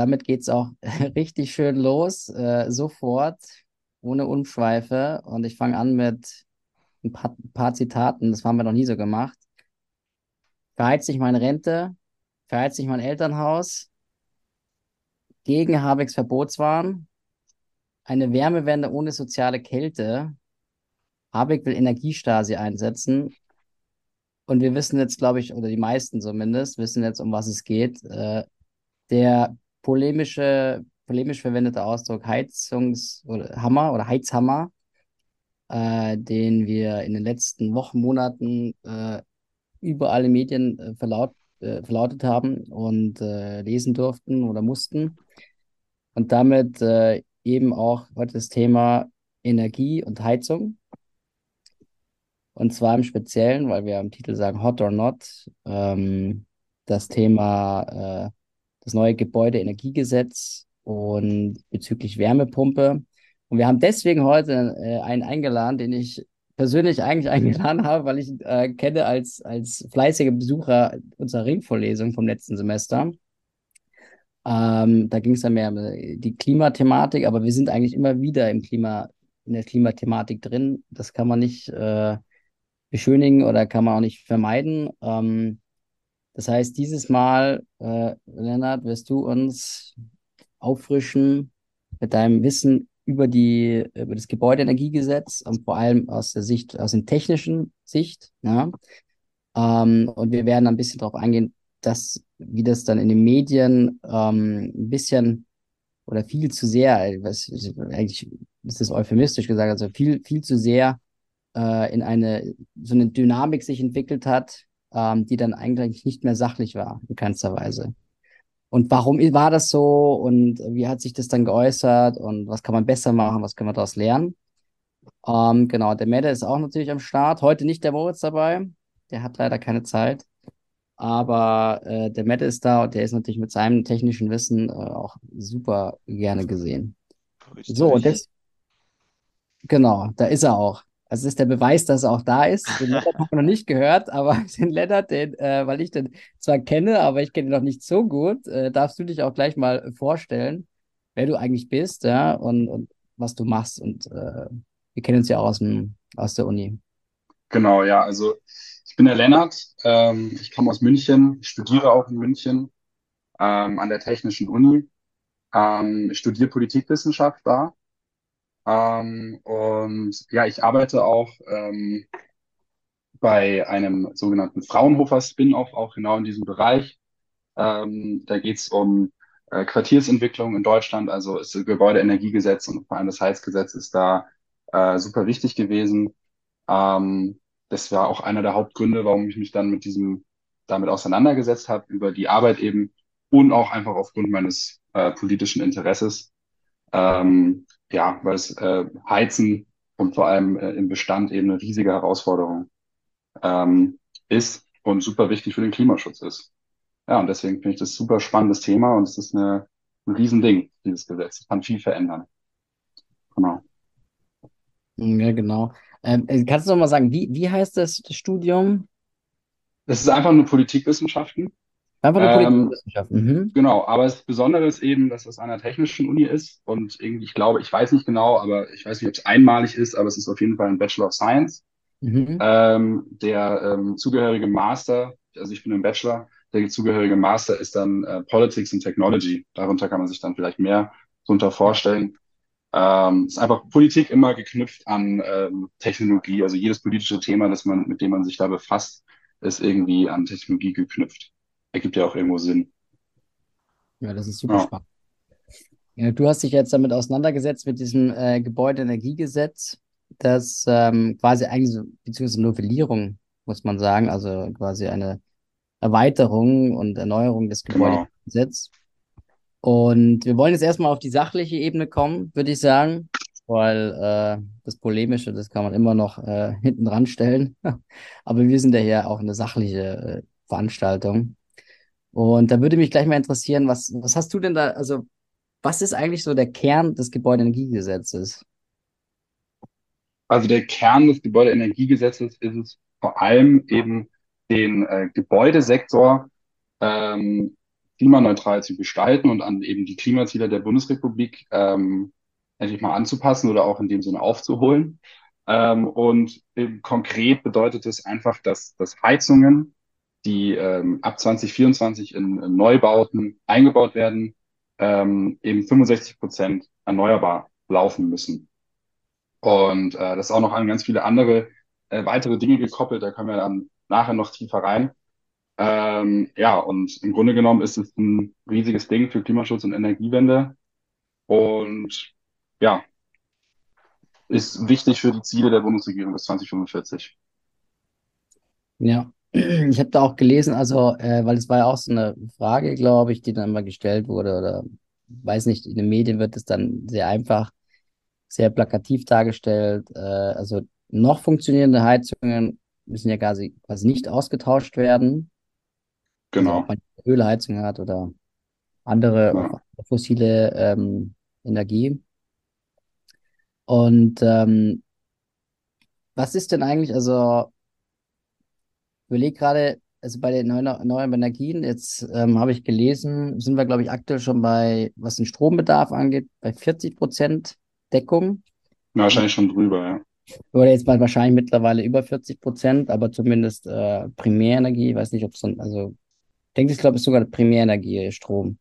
Damit geht es auch richtig schön los, äh, sofort, ohne Umschweife. Und ich fange an mit ein paar, paar Zitaten, das haben wir noch nie so gemacht. Verheizt sich meine Rente, verheizt sich mein Elternhaus, gegen Habecks Verbotswahn, eine Wärmewende ohne soziale Kälte. Habeck will Energiestasi einsetzen. Und wir wissen jetzt, glaube ich, oder die meisten zumindest, wissen jetzt, um was es geht. Äh, der polemische, polemisch verwendete Ausdruck Heizungshammer oder Heizhammer, äh, den wir in den letzten Wochen, Monaten äh, überall in Medien äh, verlaut, äh, verlautet haben und äh, lesen durften oder mussten. Und damit äh, eben auch heute das Thema Energie und Heizung. Und zwar im Speziellen, weil wir im Titel sagen Hot or Not, ähm, das Thema äh, das neue Gebäudeenergiegesetz und bezüglich Wärmepumpe. Und wir haben deswegen heute äh, einen eingeladen, den ich persönlich eigentlich eingeladen habe, weil ich ihn äh, kenne als, als fleißiger Besucher unserer Ringvorlesung vom letzten Semester. Ähm, da ging es dann mehr um die Klimathematik, aber wir sind eigentlich immer wieder im Klima, in der Klimathematik drin. Das kann man nicht äh, beschönigen oder kann man auch nicht vermeiden. Ähm, das heißt, dieses Mal, äh, Lennart, wirst du uns auffrischen mit deinem Wissen über die, über das Gebäudeenergiegesetz und vor allem aus der Sicht, aus der technischen Sicht. Ja? Ähm, und wir werden ein bisschen darauf eingehen, dass, wie das dann in den Medien ähm, ein bisschen oder viel zu sehr, was, eigentlich ist das euphemistisch gesagt, also viel, viel zu sehr äh, in eine so eine Dynamik sich entwickelt hat, ähm, die dann eigentlich nicht mehr sachlich war, in keinster Weise. Und warum war das so und wie hat sich das dann geäußert und was kann man besser machen, was können wir daraus lernen? Ähm, genau, der Mette ist auch natürlich am Start. Heute nicht der Moritz dabei, der hat leider keine Zeit. Aber äh, der Mette ist da und der ist natürlich mit seinem technischen Wissen äh, auch super gerne gesehen. Richtig. So, und das, genau, da ist er auch. Also das ist der Beweis, dass er auch da ist. Den Lennart haben wir noch nicht gehört, aber den Lennart, den, äh, weil ich den zwar kenne, aber ich kenne ihn noch nicht so gut, äh, darfst du dich auch gleich mal vorstellen, wer du eigentlich bist, ja, und, und was du machst. Und äh, wir kennen uns ja auch aus, dem, aus der Uni. Genau, ja, also ich bin der Lennart, ähm, ich komme aus München, ich studiere auch in München ähm, an der Technischen Uni, ähm, ich studiere Politikwissenschaft da ähm, und ja, ich arbeite auch ähm, bei einem sogenannten Fraunhofer Spin-off, auch genau in diesem Bereich. Ähm, da geht es um äh, Quartiersentwicklung in Deutschland, also ist das Gebäudeenergiegesetz und vor allem das Heizgesetz ist da äh, super wichtig gewesen. Ähm, das war auch einer der Hauptgründe, warum ich mich dann mit diesem damit auseinandergesetzt habe, über die Arbeit eben und auch einfach aufgrund meines äh, politischen Interesses. Ähm, ja, weil es äh, Heizen und vor allem äh, im Bestand eben eine riesige Herausforderung ähm, ist und super wichtig für den Klimaschutz ist. Ja, und deswegen finde ich das super spannendes Thema und es ist eine, ein Riesending, dieses Gesetz. Es kann viel verändern. Genau. Ja, genau. Ähm, äh, kannst du noch mal sagen, wie, wie heißt das Studium? Das ist einfach nur Politikwissenschaften. Einfach nur ähm, Politikwissenschaften. Mhm. Genau, aber das Besondere ist eben, dass es an einer technischen Uni ist und irgendwie, ich glaube, ich weiß nicht genau, aber ich weiß nicht, ob es einmalig ist, aber es ist auf jeden Fall ein Bachelor of Science. Mhm. Ähm, der ähm, zugehörige Master, also ich bin im Bachelor, der zugehörige Master ist dann äh, Politics and Technology. Darunter kann man sich dann vielleicht mehr drunter vorstellen. Ähm, ist einfach Politik immer geknüpft an ähm, Technologie. Also jedes politische Thema, das man, mit dem man sich da befasst, ist irgendwie an Technologie geknüpft ergibt ja auch irgendwo Sinn. Ja, das ist super ja. spannend. Ja, du hast dich jetzt damit auseinandergesetzt mit diesem äh, Gebäudeenergiegesetz, das ähm, quasi eigentlich, so, beziehungsweise Novellierung, muss man sagen, also quasi eine Erweiterung und Erneuerung des. Gebäudegesetzes. Genau. Und wir wollen jetzt erstmal auf die sachliche Ebene kommen, würde ich sagen, weil äh, das Polemische, das kann man immer noch äh, hinten dran stellen. Aber wir sind ja hier auch eine sachliche äh, Veranstaltung. Und da würde mich gleich mal interessieren, was, was hast du denn da, also was ist eigentlich so der Kern des Gebäudeenergiegesetzes? Also der Kern des Gebäudeenergiegesetzes ist es vor allem eben den äh, Gebäudesektor ähm, klimaneutral zu gestalten und an eben die Klimaziele der Bundesrepublik ähm, endlich mal anzupassen oder auch in dem Sinne aufzuholen. Ähm, und konkret bedeutet es einfach, dass, dass Heizungen, die ähm, ab 2024 in, in Neubauten eingebaut werden, ähm, eben 65 Prozent erneuerbar laufen müssen. Und äh, das ist auch noch an ganz viele andere äh, weitere Dinge gekoppelt, da können wir dann nachher noch tiefer rein. Ähm, ja, und im Grunde genommen ist es ein riesiges Ding für Klimaschutz und Energiewende. Und ja, ist wichtig für die Ziele der Bundesregierung bis 2045. Ja, ich habe da auch gelesen, also, äh, weil es war ja auch so eine Frage, glaube ich, die dann immer gestellt wurde, oder weiß nicht, in den Medien wird es dann sehr einfach, sehr plakativ dargestellt. Äh, also noch funktionierende Heizungen müssen ja quasi, quasi nicht ausgetauscht werden. Also Genau. ob man Ölheizung hat oder andere Ja. fossile ähm, Energie. Und ähm, was ist denn eigentlich, also überlege gerade, also bei den neuen, Energien, jetzt ähm, habe ich gelesen, sind wir, glaube ich, aktuell schon bei, was den Strombedarf angeht, bei 40 Prozent Deckung. Na, wahrscheinlich schon drüber, ja. Oder jetzt mal wahrscheinlich mittlerweile über 40 Prozent, aber zumindest äh, Primärenergie, ich weiß nicht, ob es so, also ich denke, ich glaube, es ist sogar Primärenergie, Strom.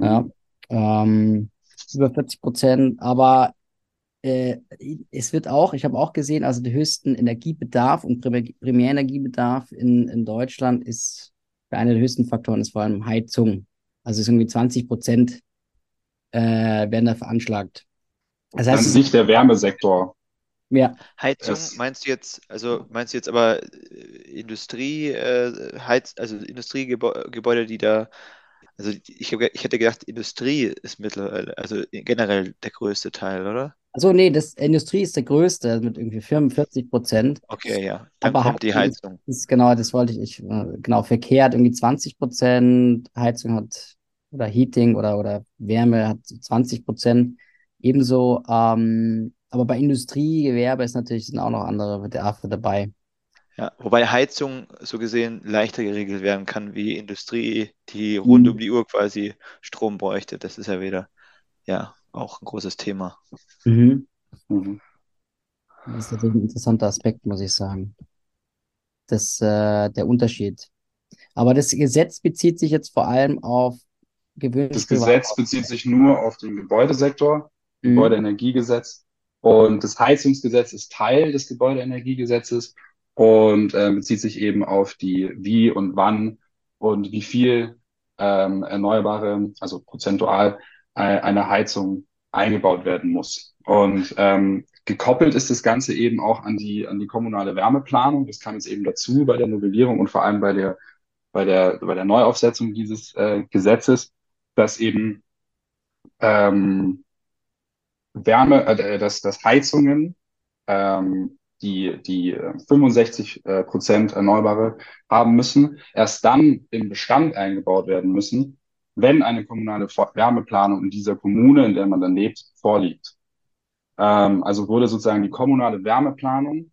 Ja, Mhm. ähm, über 40 Prozent, aber äh, es wird auch, ich habe auch gesehen, also der höchsten Energiebedarf und Primär Primärenergiebedarf in, in Deutschland ist, einer der höchsten Faktoren ist vor allem Heizung. Also es ist irgendwie 20 Prozent äh, werden da veranschlagt. Das An heißt, es, sich der Wärmesektor ja, Heizung meinst du jetzt, also meinst du jetzt aber äh, Industrie, äh, Heiz, also Industriegebäude, die da, also ich, hab, ich hätte gedacht, Industrie ist mittlerweile, also generell der größte Teil, oder? Also nee, das Industrie ist der größte mit irgendwie 45 Prozent. Okay, ja. Dann Aber kommt die Heizung ist genau, das wollte ich, ich äh, genau, verkehrt irgendwie 20 Prozent, Heizung hat, oder Heating oder, oder Wärme hat 20 Prozent. Ebenso, ähm, aber bei Industrie, Gewerbe ist natürlich, sind auch noch andere Bedarfe dabei. Ja, wobei Heizung so gesehen leichter geregelt werden kann wie Industrie, die rund um Mhm. die Uhr quasi Strom bräuchte. Das ist ja wieder, ja, auch ein großes Thema. Mhm. mhm. Das ist natürlich ein interessanter Aspekt, muss ich sagen. Das, äh, der Unterschied. Aber das Gesetz bezieht sich jetzt vor allem auf gewöhnlich Das. Gesetz bezieht sich nur auf den Gebäudesektor, Mhm. Gebäudeenergiegesetz. Und das Heizungsgesetz ist Teil des Gebäudeenergiegesetzes und äh, bezieht sich eben auf die wie und wann und wie viel ähm, erneuerbare, also prozentual äh, eine Heizung eingebaut werden muss. Und ähm, gekoppelt ist das Ganze eben auch an die, an die kommunale Wärmeplanung. Das kam jetzt eben dazu bei der Novellierung und vor allem bei der, bei der, bei der Neuaufsetzung dieses äh, Gesetzes, dass eben ähm, Wärme, äh, dass, dass Heizungen, ähm, die, die äh, 65 äh, Prozent Erneuerbare haben müssen, erst dann im Bestand eingebaut werden müssen, wenn eine kommunale Wärmeplanung in dieser Kommune, in der man dann lebt, vorliegt. Ähm, also wurde sozusagen die kommunale Wärmeplanung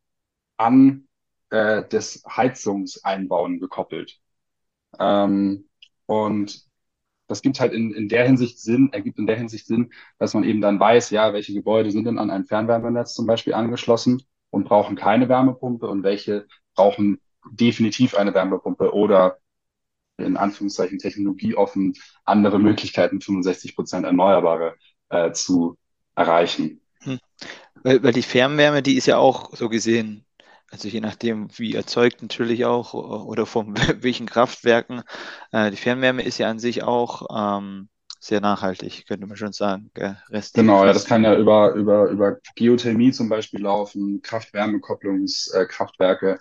an äh, das Heizungseinbauen gekoppelt. Ähm, und das gibt halt in, in der Hinsicht Sinn, ergibt in der Hinsicht Sinn, dass man eben dann weiß, ja, welche Gebäude sind denn an ein Fernwärmenetz zum Beispiel angeschlossen und brauchen keine Wärmepumpe und welche brauchen definitiv eine Wärmepumpe oder in Anführungszeichen technologieoffen andere Möglichkeiten, 65 Prozent Erneuerbare äh, zu erreichen. Hm. Weil, weil die Fernwärme, die ist ja auch so gesehen, also je nachdem, wie erzeugt natürlich auch oder von welchen Kraftwerken. Äh, die Fernwärme ist ja an sich auch ähm, sehr nachhaltig, könnte man schon sagen. Genau, ja, das kann ja über, über, über Geothermie zum Beispiel laufen, Kraft-Wärme-Kopplungskraftwerke.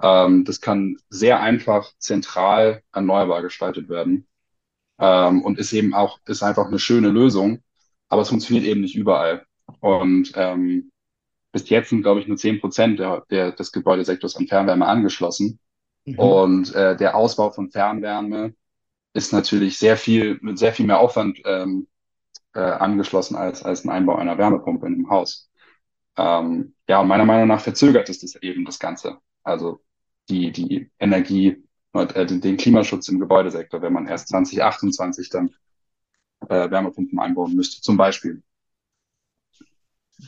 Ähm, das kann sehr einfach zentral erneuerbar gestaltet werden. Ähm, und ist eben auch, ist einfach eine schöne Lösung, aber es funktioniert eben nicht überall. Und ähm, bis jetzt sind, glaube ich, nur zehn Prozent der, der, des Gebäudesektors an Fernwärme angeschlossen. Mhm. Und äh, der Ausbau von Fernwärme ist natürlich sehr viel, mit sehr viel mehr Aufwand ähm, äh, angeschlossen als, als ein Einbau einer Wärmepumpe in einem Haus. Ähm, ja, und meiner Meinung nach verzögert es das eben das Ganze. Also die, die Energie äh, den Klimaschutz im Gebäudesektor, wenn man erst 2028 dann äh, Wärmepumpen einbauen müsste, zum Beispiel.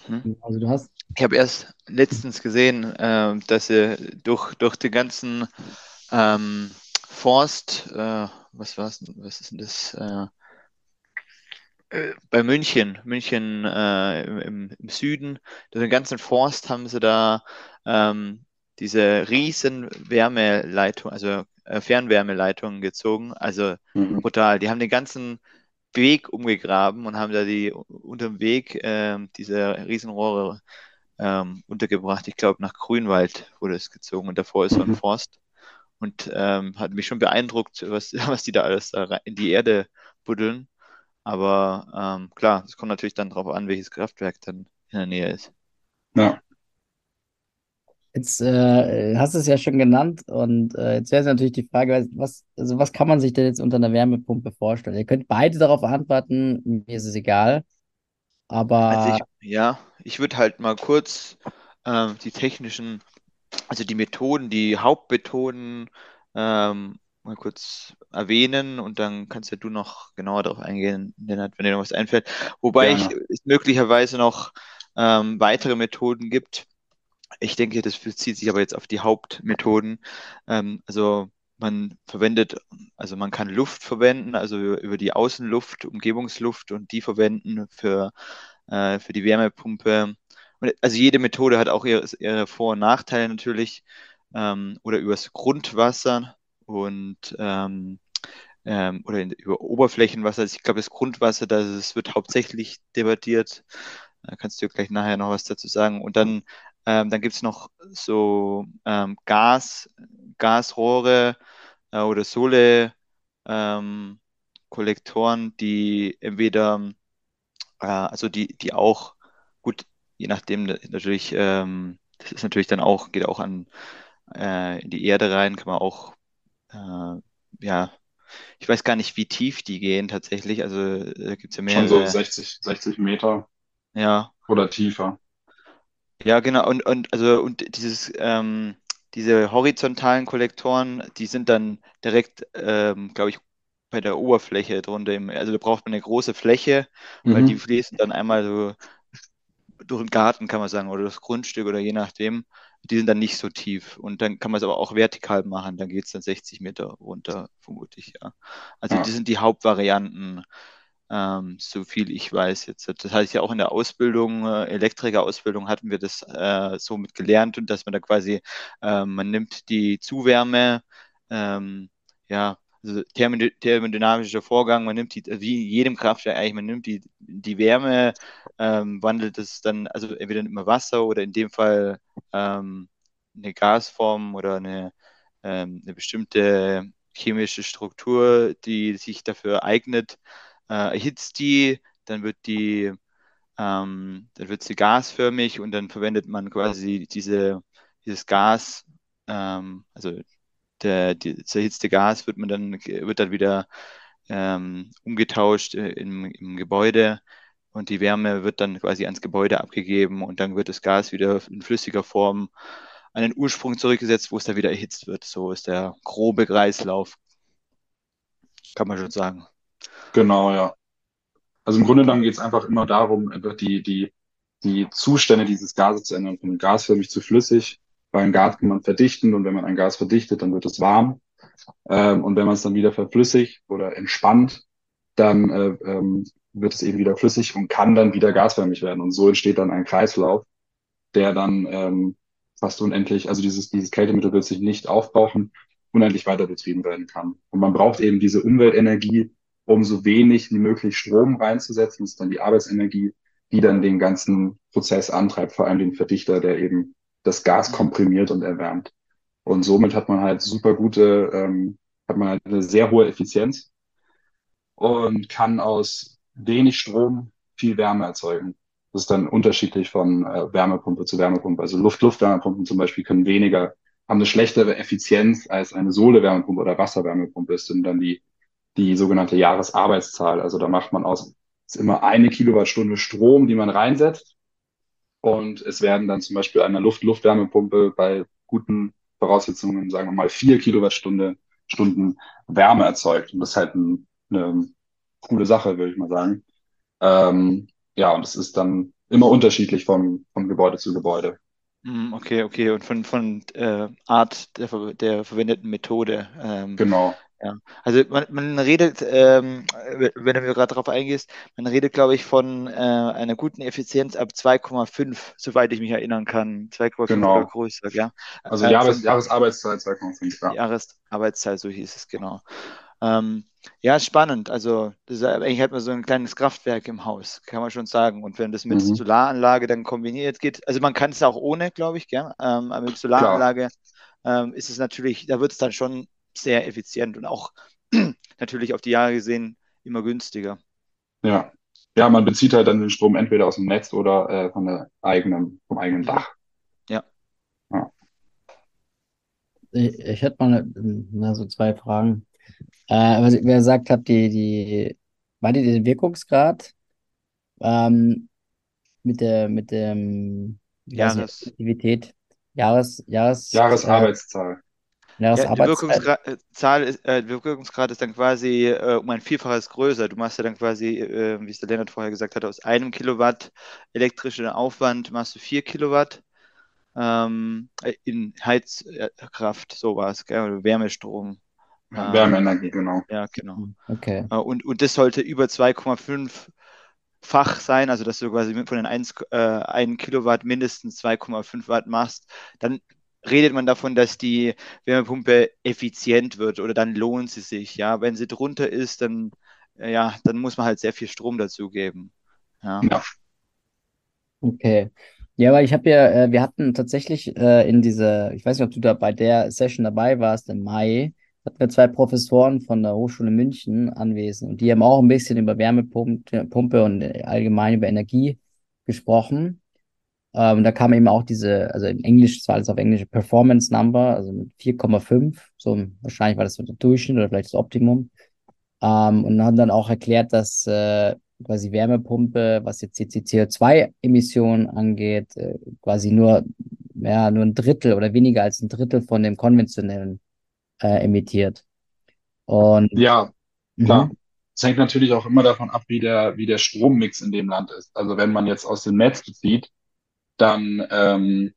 Mhm. Also du hast. Ich habe erst letztens gesehen, äh, dass sie durch, durch den ganzen ähm, Forst, äh, was war's, was ist denn das? Äh, äh, bei München, München äh, im, im, Süden, durch den ganzen Forst haben sie da ähm, diese riesen Wärmeleitung, also äh, Fernwärmeleitungen gezogen. Also mhm. brutal. Die haben den ganzen Weg umgegraben und haben da die unter dem Weg äh, diese Riesenrohre ähm, untergebracht. Ich glaube, nach Grünwald wurde es gezogen und davor ist so ein mhm. Forst. Und ähm, hat mich schon beeindruckt, was, was die da alles da in die Erde buddeln. Aber ähm, klar, es kommt natürlich dann darauf an, welches Kraftwerk dann in der Nähe ist. Ja. Jetzt äh, hast du es ja schon genannt und äh, jetzt wäre es natürlich die Frage, was, also was kann man sich denn jetzt unter einer Wärmepumpe vorstellen? Ihr könnt beide darauf antworten, mir ist es egal. Aber also ich, ja, ich würde halt mal kurz äh, die technischen, also die Methoden, die Hauptmethoden ähm, mal kurz erwähnen und dann kannst ja du noch genauer darauf eingehen, Lennart, wenn dir noch was einfällt. Wobei ja. ich, es möglicherweise noch ähm, weitere Methoden gibt, ich denke, das bezieht sich aber jetzt auf die Hauptmethoden. Ähm, also man verwendet, also man kann Luft verwenden, also über die Außenluft, Umgebungsluft und die verwenden für, äh, für die Wärmepumpe. Und also jede Methode hat auch ihre, ihre Vor- und Nachteile natürlich. Ähm, oder übers Grundwasser und ähm, ähm, oder in, über Oberflächenwasser. Also ich glaube, das Grundwasser, das wird hauptsächlich debattiert. Da kannst du gleich nachher noch was dazu sagen. Und dann ähm, dann gibt es noch so ähm, Gas, Gasrohre äh, oder Sohle ähm, Kollektoren, die entweder, äh, also die, die auch, gut, je nachdem natürlich, ähm, das ist natürlich dann auch, geht auch an äh, in die Erde rein, kann man auch, äh, ja, ich weiß gar nicht, wie tief die gehen tatsächlich. Also da gibt es ja mehrere. Schon so 60, 60 Meter. Ja. Oder tiefer. Ja, genau. Und, und also und dieses, ähm, diese horizontalen Kollektoren, die sind dann direkt, ähm, glaube ich, bei der Oberfläche drunter. Im, also da braucht man eine große Fläche, weil die mhm. fließen dann einmal so durch den Garten, kann man sagen, oder das Grundstück oder je nachdem. Die sind dann nicht so tief. Und dann kann man es aber auch vertikal machen. Dann geht es dann 60 Meter runter, vermute ich, ja. Also Ja. die sind die Hauptvarianten ähm, so viel ich weiß jetzt. Das heißt ja auch in der Ausbildung, äh, Elektrikerausbildung hatten wir das äh, so mit gelernt und dass man da quasi, äh, man nimmt die Zuwärme, ähm, ja, also thermodynamischer Vorgang, man nimmt die, wie in jedem Kraftwerk eigentlich, man nimmt die, die Wärme, ähm, wandelt es dann, also entweder immer Wasser oder in dem Fall ähm, eine Gasform oder eine, ähm, eine bestimmte chemische Struktur, die sich dafür eignet, äh, erhitzt die, dann wird die, ähm, dann wird sie gasförmig und dann verwendet man quasi diese, dieses Gas, ähm, also der, die, das erhitzte Gas wird man dann, wird dann wieder ähm, umgetauscht äh, im, im Gebäude und die Wärme wird dann quasi ans Gebäude abgegeben und dann wird das Gas wieder in flüssiger Form an den Ursprung zurückgesetzt, wo es dann wieder erhitzt wird. So ist der grobe Kreislauf, kann man schon sagen. Genau, ja. Also im Grunde genommen geht es einfach immer darum, die, die, die Zustände dieses Gases zu ändern, von gasförmig zu flüssig. Weil ein Gas kann man verdichten und wenn man ein Gas verdichtet, dann wird es warm. Ähm, und wenn man es dann wieder verflüssigt oder entspannt, dann äh, ähm, wird es eben wieder flüssig und kann dann wieder gasförmig werden. Und so entsteht dann ein Kreislauf, der dann ähm, fast unendlich, also dieses, dieses Kältemittel wird sich nicht aufbrauchen, unendlich weiter betrieben werden kann. Und man braucht eben diese Umweltenergie, um so wenig wie möglich Strom reinzusetzen. Das ist dann die Arbeitsenergie, die dann den ganzen Prozess antreibt, vor allem den Verdichter, der eben das Gas komprimiert und erwärmt. Und somit hat man halt super gute, ähm, hat man halt eine sehr hohe Effizienz und kann aus wenig Strom viel Wärme erzeugen. Das ist dann unterschiedlich von äh, Wärmepumpe zu Wärmepumpe. Also Luft-Luft-Wärmepumpen zum Beispiel können weniger, haben eine schlechtere Effizienz als eine Sohle-Wärmepumpe oder Wasserwärmepumpe. Das sind dann die die sogenannte Jahresarbeitszahl. Also da macht man aus, ist immer eine Kilowattstunde Strom, die man reinsetzt. Und es werden dann zum Beispiel einer Luft-Luftwärmepumpe bei guten Voraussetzungen, sagen wir mal, vier Kilowattstunde Stunden Wärme erzeugt. Und das ist halt ein, eine coole Sache, würde ich mal sagen. Ähm, ja, und es ist dann immer unterschiedlich vom, vom Gebäude zu Gebäude. Mhm, okay, okay. Und von, von äh, Art der, der verwendeten Methode. Ähm, Genau. Ja. Also man, man redet, ähm, wenn du mir gerade darauf eingehst, man redet, glaube ich, von äh, einer guten Effizienz ab 2,5, soweit ich mich erinnern kann. 2,5 Genau. oder größer, ja. Also Äh, Jahres, Jahresarbeitszeit 2,5, ja. Jahresarbeitszeit, so hieß es, genau. Ähm, ja, spannend. Also das eigentlich hat man so ein kleines Kraftwerk im Haus, kann man schon sagen. Und wenn das mit Mhm. Solaranlage dann kombiniert geht, also man kann es auch ohne, glaube ich, gell? Ähm, aber mit. Solaranlage ähm, ist es natürlich, da wird es dann schon sehr effizient und auch natürlich auf die Jahre gesehen immer günstiger. Ja. Ja, man bezieht halt dann den Strom entweder aus dem Netz oder äh, von der eigenen, vom eigenen. Dach. Ja. Ja. Ich, ich hätte mal eine, na, so zwei Fragen. Äh, was ich mir gesagt habe, die, die, war die der Wirkungsgrad ähm, mit der, mit dem, Jahres. Jahres, Jahres, äh, Jahresarbeitszahl. Ja, die Jahresarbeitszeit? Wirkungsgrad, ist, äh, Wirkungsgrad ist dann quasi äh, um ein Vielfaches größer. Du machst ja dann quasi, äh, wie es der Lennart vorher gesagt hat, aus einem Kilowatt elektrischen Aufwand machst du vier Kilowatt ähm, in Heizkraft, sowas, gell? Oder Wärmestrom. Ja, Ähm, Wärmeenergie, genau. ja, genau. Okay. Äh, Und, und das sollte über 2,5-fach sein, also dass du quasi von den 1, äh, 1 Kilowatt mindestens 2,5 Watt machst. Dann redet man davon, dass die Wärmepumpe effizient wird oder dann lohnt sie sich. Ja, wenn sie drunter ist, dann, äh, ja, dann muss man halt sehr viel Strom dazugeben. Ja. Ja. Okay. Ja, weil ich habe ja, äh, wir hatten tatsächlich äh, in dieser, ich weiß nicht, ob du da bei der Session dabei warst im Mai, hatten wir zwei Professoren von der Hochschule München anwesend und die haben auch ein bisschen über Wärmepumpe Pumpe und äh, allgemein über Energie gesprochen. Ähm, da kam eben auch diese, also in Englisch, zwar alles auf Englisch, Performance Number, also mit 4,5, so wahrscheinlich war das so der Durchschnitt oder vielleicht das Optimum. Ähm, und haben dann auch erklärt, dass äh, quasi Wärmepumpe, was jetzt die CO2-Emissionen angeht, äh, quasi nur, ja, nur ein Drittel oder weniger als ein Drittel von dem konventionellen äh, emittiert. Und Ja, mhm, klar. Es hängt natürlich auch immer davon ab, wie der, wie der Strommix in dem Land ist. Also wenn man jetzt aus dem Netz bezieht, dann ähm,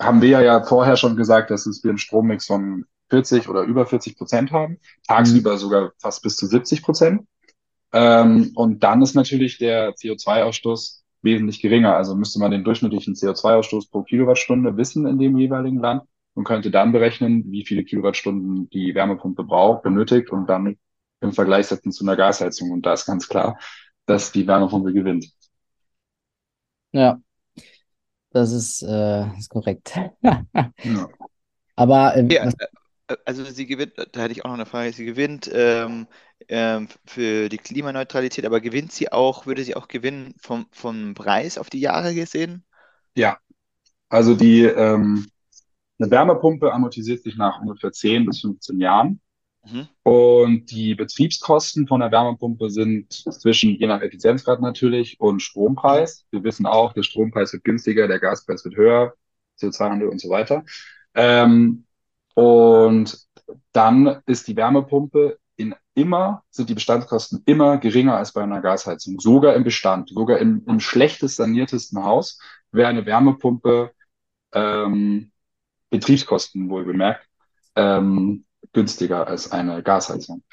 haben wir ja vorher schon gesagt, dass wir einen Strommix von 40 oder über 40 Prozent haben, mhm, tagsüber sogar fast bis zu 70 Prozent. Ähm, und dann ist natürlich der CO2-Ausstoß wesentlich geringer. Also müsste man den durchschnittlichen CO2-Ausstoß pro Kilowattstunde wissen in dem jeweiligen Land und könnte dann berechnen, wie viele Kilowattstunden die Wärmepumpe braucht, benötigt und dann im Vergleich setzen zu einer Gasheizung. Und da ist ganz klar, dass die Wärmepumpe gewinnt. Ja, das ist, äh, ist korrekt. Ja. Aber äh, Ja, also sie gewinnt, da hätte ich auch noch eine Frage, sie gewinnt ähm, ähm, für die Klimaneutralität, aber gewinnt sie auch, würde sie auch gewinnen vom, vom Preis auf die Jahre gesehen? Ja, also die ähm, eine Wärmepumpe amortisiert sich nach ungefähr 10 bis 15 Jahren. Mhm. Und die Betriebskosten von der Wärmepumpe sind zwischen, je nach Effizienzgrad natürlich, und Strompreis. Wir wissen auch, der Strompreis wird günstiger, der Gaspreis wird höher, CO2-Handel und so weiter. Ähm, und dann ist die Wärmepumpe in immer, sind die Bestandskosten immer geringer als bei einer Gasheizung. Sogar im Bestand, sogar im, im schlechtest saniertesten Haus wäre eine Wärmepumpe ähm, Betriebskosten wohl bemerkt, ähm, günstiger als eine Gasheizung.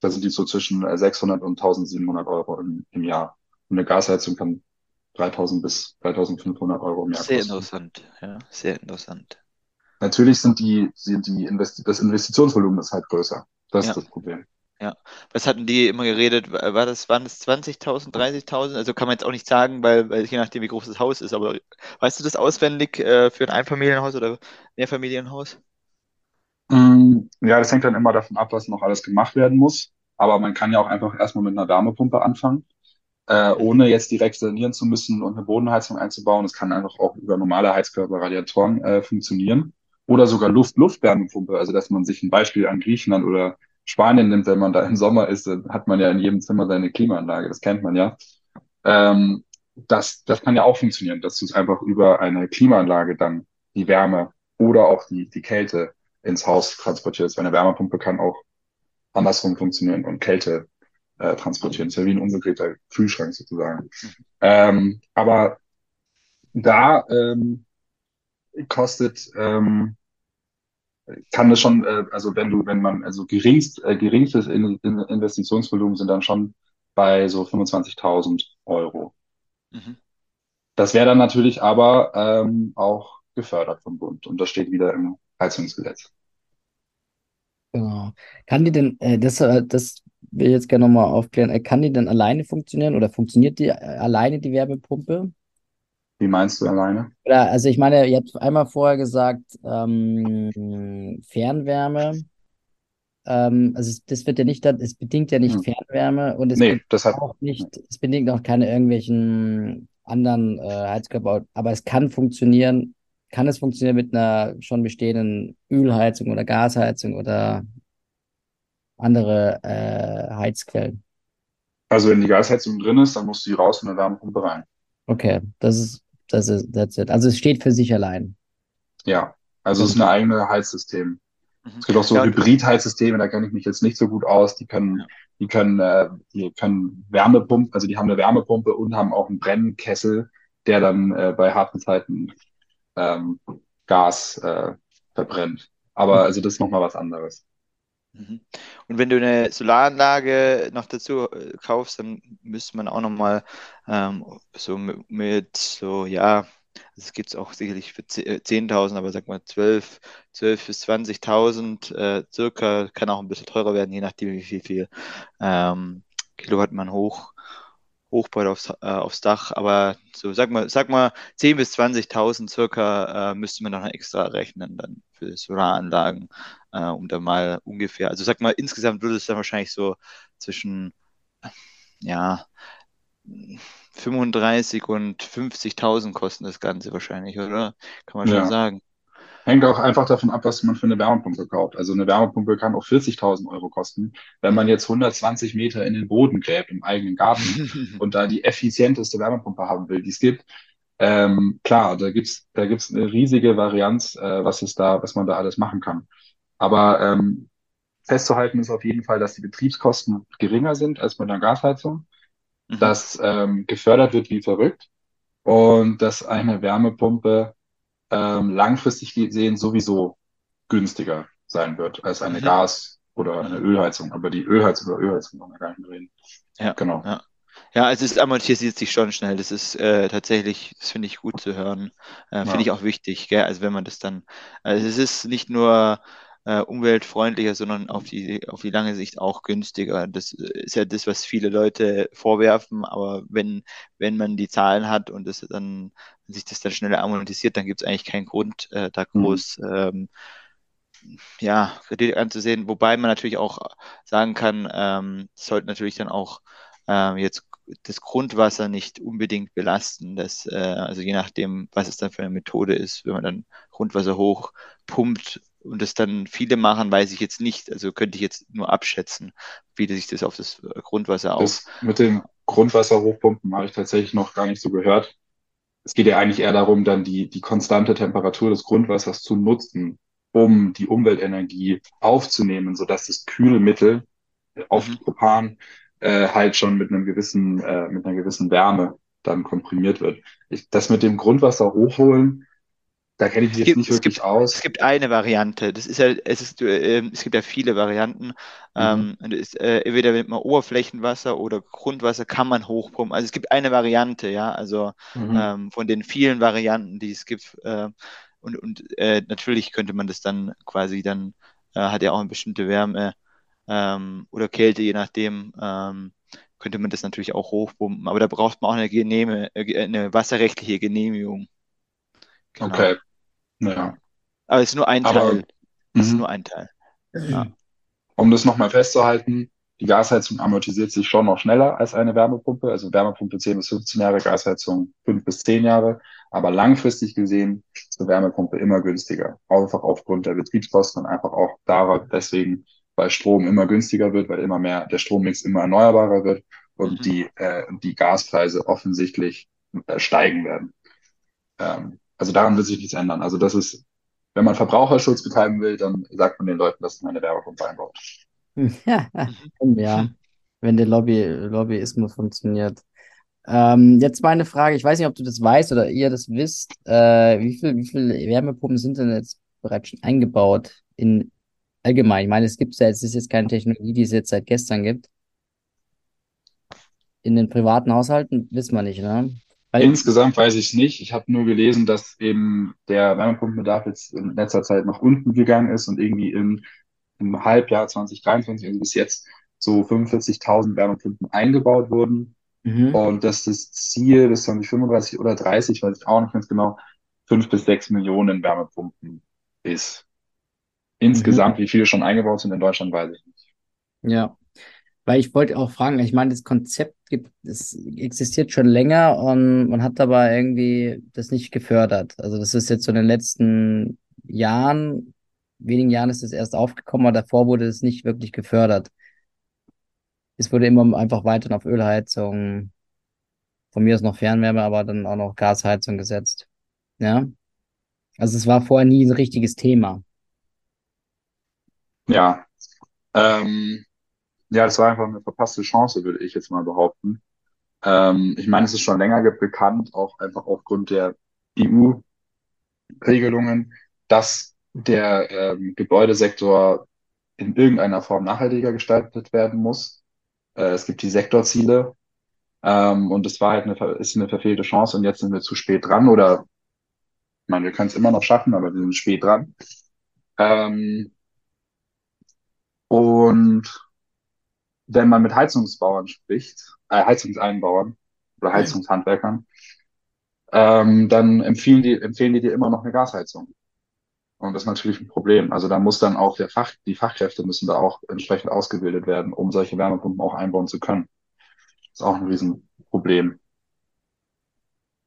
Da sind die so zwischen äh, 600 und 1700 Euro im, im Jahr. Und eine Gasheizung kann 3000 bis 3500 Euro im Jahr Sehr kosten. interessant, ja, sehr interessant. Natürlich sind die, sind die Investi das Investitionsvolumen ist halt größer. Das Ja. ist das Problem. Ja, was hatten die immer geredet? War das, waren das 20.000, 30.000? Also kann man jetzt auch nicht sagen, weil, weil je nachdem, wie groß das Haus ist, aber weißt du das auswendig äh, für ein Einfamilienhaus oder Mehrfamilienhaus? Mm, Ja, das hängt dann immer davon ab, was noch alles gemacht werden muss. Aber man kann ja auch einfach erstmal mit einer Wärmepumpe anfangen, äh, ohne jetzt direkt sanieren zu müssen und eine Bodenheizung einzubauen. Es kann einfach auch über normale Heizkörper, Radiatoren äh, funktionieren. Oder sogar Luft-Luft-Wärmepumpe, also dass man sich ein Beispiel an Griechenland oder Spanien nimmt, wenn man da im Sommer ist, dann hat man ja in jedem Zimmer seine Klimaanlage, das kennt man ja. Ähm, das, das kann ja auch funktionieren, dass du es einfach über eine Klimaanlage dann die Wärme oder auch die, die Kälte ins Haus transportiert ist. Weil eine Wärmepumpe kann auch andersrum funktionieren und Kälte äh, transportieren. Das ist ja wie ein umgedrehter Kühlschrank sozusagen. Ähm, aber da ähm, kostet, ähm, kann das schon, äh, also wenn du, wenn man, also geringst, äh, geringstes in, in Investitionsvolumen sind dann schon bei so 25.000 Euro. Mhm. Das wäre dann natürlich aber ähm, auch gefördert vom Bund und das steht wieder im Heizungsgesetz. Genau. Kann die denn, äh, das, äh, das will ich jetzt gerne nochmal aufklären, äh, kann die denn alleine funktionieren oder funktioniert die äh, alleine, die Wärmepumpe? Wie meinst du alleine? Oder, also ich meine, ihr habt einmal vorher gesagt, ähm, Fernwärme. Ähm, also es, das wird ja nicht, es bedingt ja nicht Hm. Fernwärme und es Nee, bedingt auch nicht, es bedingt auch keine irgendwelchen anderen äh, Heizkörper, aber es kann funktionieren, kann es funktionieren mit einer schon bestehenden Ölheizung oder Gasheizung oder andere äh, Heizquellen. also wenn die Gasheizung drin ist, dann musst du die raus und eine Wärmepumpe rein. Okay, das ist, das ist, that's it. Also es steht für sich allein. Ja, also es ist ein eigenes Heizsystem. Mhm. Es gibt auch so Ja, Hybrid-Heizsysteme, da kenne ich mich jetzt nicht so gut aus. Die können, Ja. die können, äh, die können Wärmepumpe, also die haben eine Wärmepumpe und haben auch einen Brennkessel, der dann äh, bei harten Zeiten ähm, Gas äh, verbrennt. Aber also das ist nochmal was anderes. Mhm. Und wenn du eine Solaranlage noch dazu äh, kaufst, dann müsste man auch nochmal ähm, so mit, mit so, ja, das gibt es auch sicherlich für 10 äh, 10.000, aber sag mal 12, 12 bis 20.000 äh, circa, kann auch ein bisschen teurer werden, je nachdem, wie viel, viel ähm, Kilowatt man hoch, hochbaut aufs, äh, aufs Dach. Aber so, sag mal, sag mal 10.000 bis 20.000 circa äh, müsste man dann extra rechnen dann für Solaranlagen äh, um da mal ungefähr, also sag mal, insgesamt würde es dann wahrscheinlich so zwischen, ja, 35 und 50.000 kosten das Ganze wahrscheinlich, oder? Kann man schon Ja. sagen. Hängt auch einfach davon ab, was man für eine Wärmepumpe kauft. Also eine Wärmepumpe kann auch 40.000 Euro kosten. Wenn man jetzt 120 Meter in den Boden gräbt im eigenen Garten und da die effizienteste Wärmepumpe haben will, die es gibt, ähm, klar, da gibt's da gibt's eine riesige Varianz, äh, was es da, was man da alles machen kann. Aber ähm, festzuhalten ist auf jeden Fall, dass die Betriebskosten geringer sind als bei einer Gasheizung, Mhm. dass ähm, gefördert wird wie verrückt und dass eine Wärmepumpe ähm, langfristig gesehen sowieso günstiger sein wird als eine Mhm. Gas- oder eine Ölheizung. Aber die Ölheizung oder Ölheizung wollen wir gar nicht reden. Ja, Genau. ja. Ja, also es amortisiert sich schon schnell. Das ist äh, tatsächlich, das finde ich gut zu hören. Äh, finde Ja. ich auch wichtig, gell? Also wenn man das dann, also es ist nicht nur äh, umweltfreundlicher, sondern auf die, auf die lange Sicht auch günstiger. Das ist ja das, was viele Leute vorwerfen, aber wenn, wenn man die Zahlen hat und das dann, wenn sich das dann schneller amortisiert, dann gibt es eigentlich keinen Grund, äh, da Mhm. groß ähm, ja, Kredit anzusehen, wobei man natürlich auch sagen kann, ähm, sollte natürlich dann auch ähm, jetzt das Grundwasser nicht unbedingt belasten. Das, äh, also je nachdem, was es dann für eine Methode ist, wenn man dann Grundwasser hochpumpt und das dann viele machen, weiß ich jetzt nicht. Also könnte ich jetzt nur abschätzen, wie sich das auf das Grundwasser aus. Mit dem Grundwasser hochpumpen habe ich tatsächlich noch gar nicht so gehört. Es geht ja eigentlich eher darum, dann die, die konstante Temperatur des Grundwassers zu nutzen, um die Umweltenergie aufzunehmen, sodass das Kühlmittel, oft Mhm. Propan, äh, halt schon mit einem gewissen, äh, mit einer gewissen Wärme dann komprimiert wird. Ich, das mit dem Grundwasser hochholen, da kenne ich mich Es jetzt gibt, nicht wirklich gibt, aus. es gibt eine Variante. Das ist ja, es ist, äh, es gibt ja viele Varianten. Mhm. Ähm, und es ist, äh, entweder mit man Oberflächenwasser oder Grundwasser kann man hochpumpen. Also es gibt eine Variante, ja. Also Mhm. ähm, von den vielen Varianten, die es gibt. Äh, und und äh, natürlich könnte man das dann quasi dann, äh, hat ja auch eine bestimmte Wärme ähm, oder Kälte, je nachdem, ähm, könnte man das natürlich auch hochpumpen. Aber da braucht man auch eine, genehme, äh, eine wasserrechtliche Genehmigung. Genau. Okay. Ja. Aber es ist nur ein Aber Teil. Es ist mhm. nur ein Teil. Ja. Um das nochmal festzuhalten, die Gasheizung amortisiert sich schon noch schneller als eine Wärmepumpe. Also Wärmepumpe 10 bis 15 Jahre, Gasheizung 5 bis 10 Jahre. Aber langfristig gesehen ist eine Wärmepumpe immer günstiger. Einfach aufgrund der Betriebskosten und einfach auch darauf deswegen, weil Strom immer günstiger wird, weil immer mehr, der Strommix immer erneuerbarer wird und Mhm. die, äh, die Gaspreise offensichtlich äh, steigen werden. Ähm, also daran wird sich nichts ändern. Also das ist wenn man Verbraucherschutz betreiben will, dann sagt man den Leuten, dass man eine Wärmepumpe einbaut. Ja, wenn der Lobby, Lobbyismus funktioniert. Ähm, jetzt meine Frage, ich weiß nicht, ob du das weißt oder ihr das wisst. Äh, wie viel, wie viele Wärmepumpen sind denn jetzt bereits schon eingebaut in allgemein? Ich meine, es gibt ja, es ist jetzt keine Technologie, die es jetzt seit gestern gibt. In den privaten Haushalten wissen wir nicht, ne? Insgesamt weiß ich es nicht. Ich habe nur gelesen, dass eben der Wärmepumpenbedarf jetzt in letzter Zeit nach unten gegangen ist und irgendwie im, im Halbjahr 2023, also bis jetzt, so 45.000 Wärmepumpen eingebaut wurden. mhm, Und dass das Ziel bis 2035 oder 30, weiß ich auch nicht ganz genau, fünf bis sechs Millionen Wärmepumpen ist. mhm, Insgesamt, wie viele schon eingebaut sind in Deutschland, weiß ich nicht. ja. Weil ich wollte auch fragen, ich meine, das Konzept gibt, es existiert schon länger und man hat aber irgendwie das nicht gefördert. Also das ist jetzt so in den letzten Jahren, wenigen Jahren ist es erst aufgekommen, aber davor wurde es nicht wirklich gefördert. Es wurde immer einfach weiter auf Ölheizung, von mir aus noch Fernwärme, aber dann auch noch Gasheizung gesetzt. Ja. Also es war vorher nie ein richtiges Thema. Ja, ähm, ja, das war einfach eine verpasste Chance, würde ich jetzt mal behaupten. Ähm, ich meine, es ist schon länger ge- bekannt, auch einfach aufgrund der EU-Regelungen, dass der ähm, Gebäudesektor in irgendeiner Form nachhaltiger gestaltet werden muss. Äh, es gibt die Sektorziele, ähm, und es war halt eine, ist eine verfehlte Chance und jetzt sind wir zu spät dran oder, ich meine, wir können es immer noch schaffen, aber wir sind spät dran. Ähm, und wenn man mit Heizungsbauern spricht, äh, Heizungseinbauern oder Heizungshandwerkern, ähm, dann empfehlen die, empfehlen die dir immer noch eine Gasheizung. Und das ist natürlich ein Problem. Also da muss dann auch der Fach, die Fachkräfte müssen da auch entsprechend ausgebildet werden, um solche Wärmepumpen auch einbauen zu können. Das ist auch ein Riesenproblem.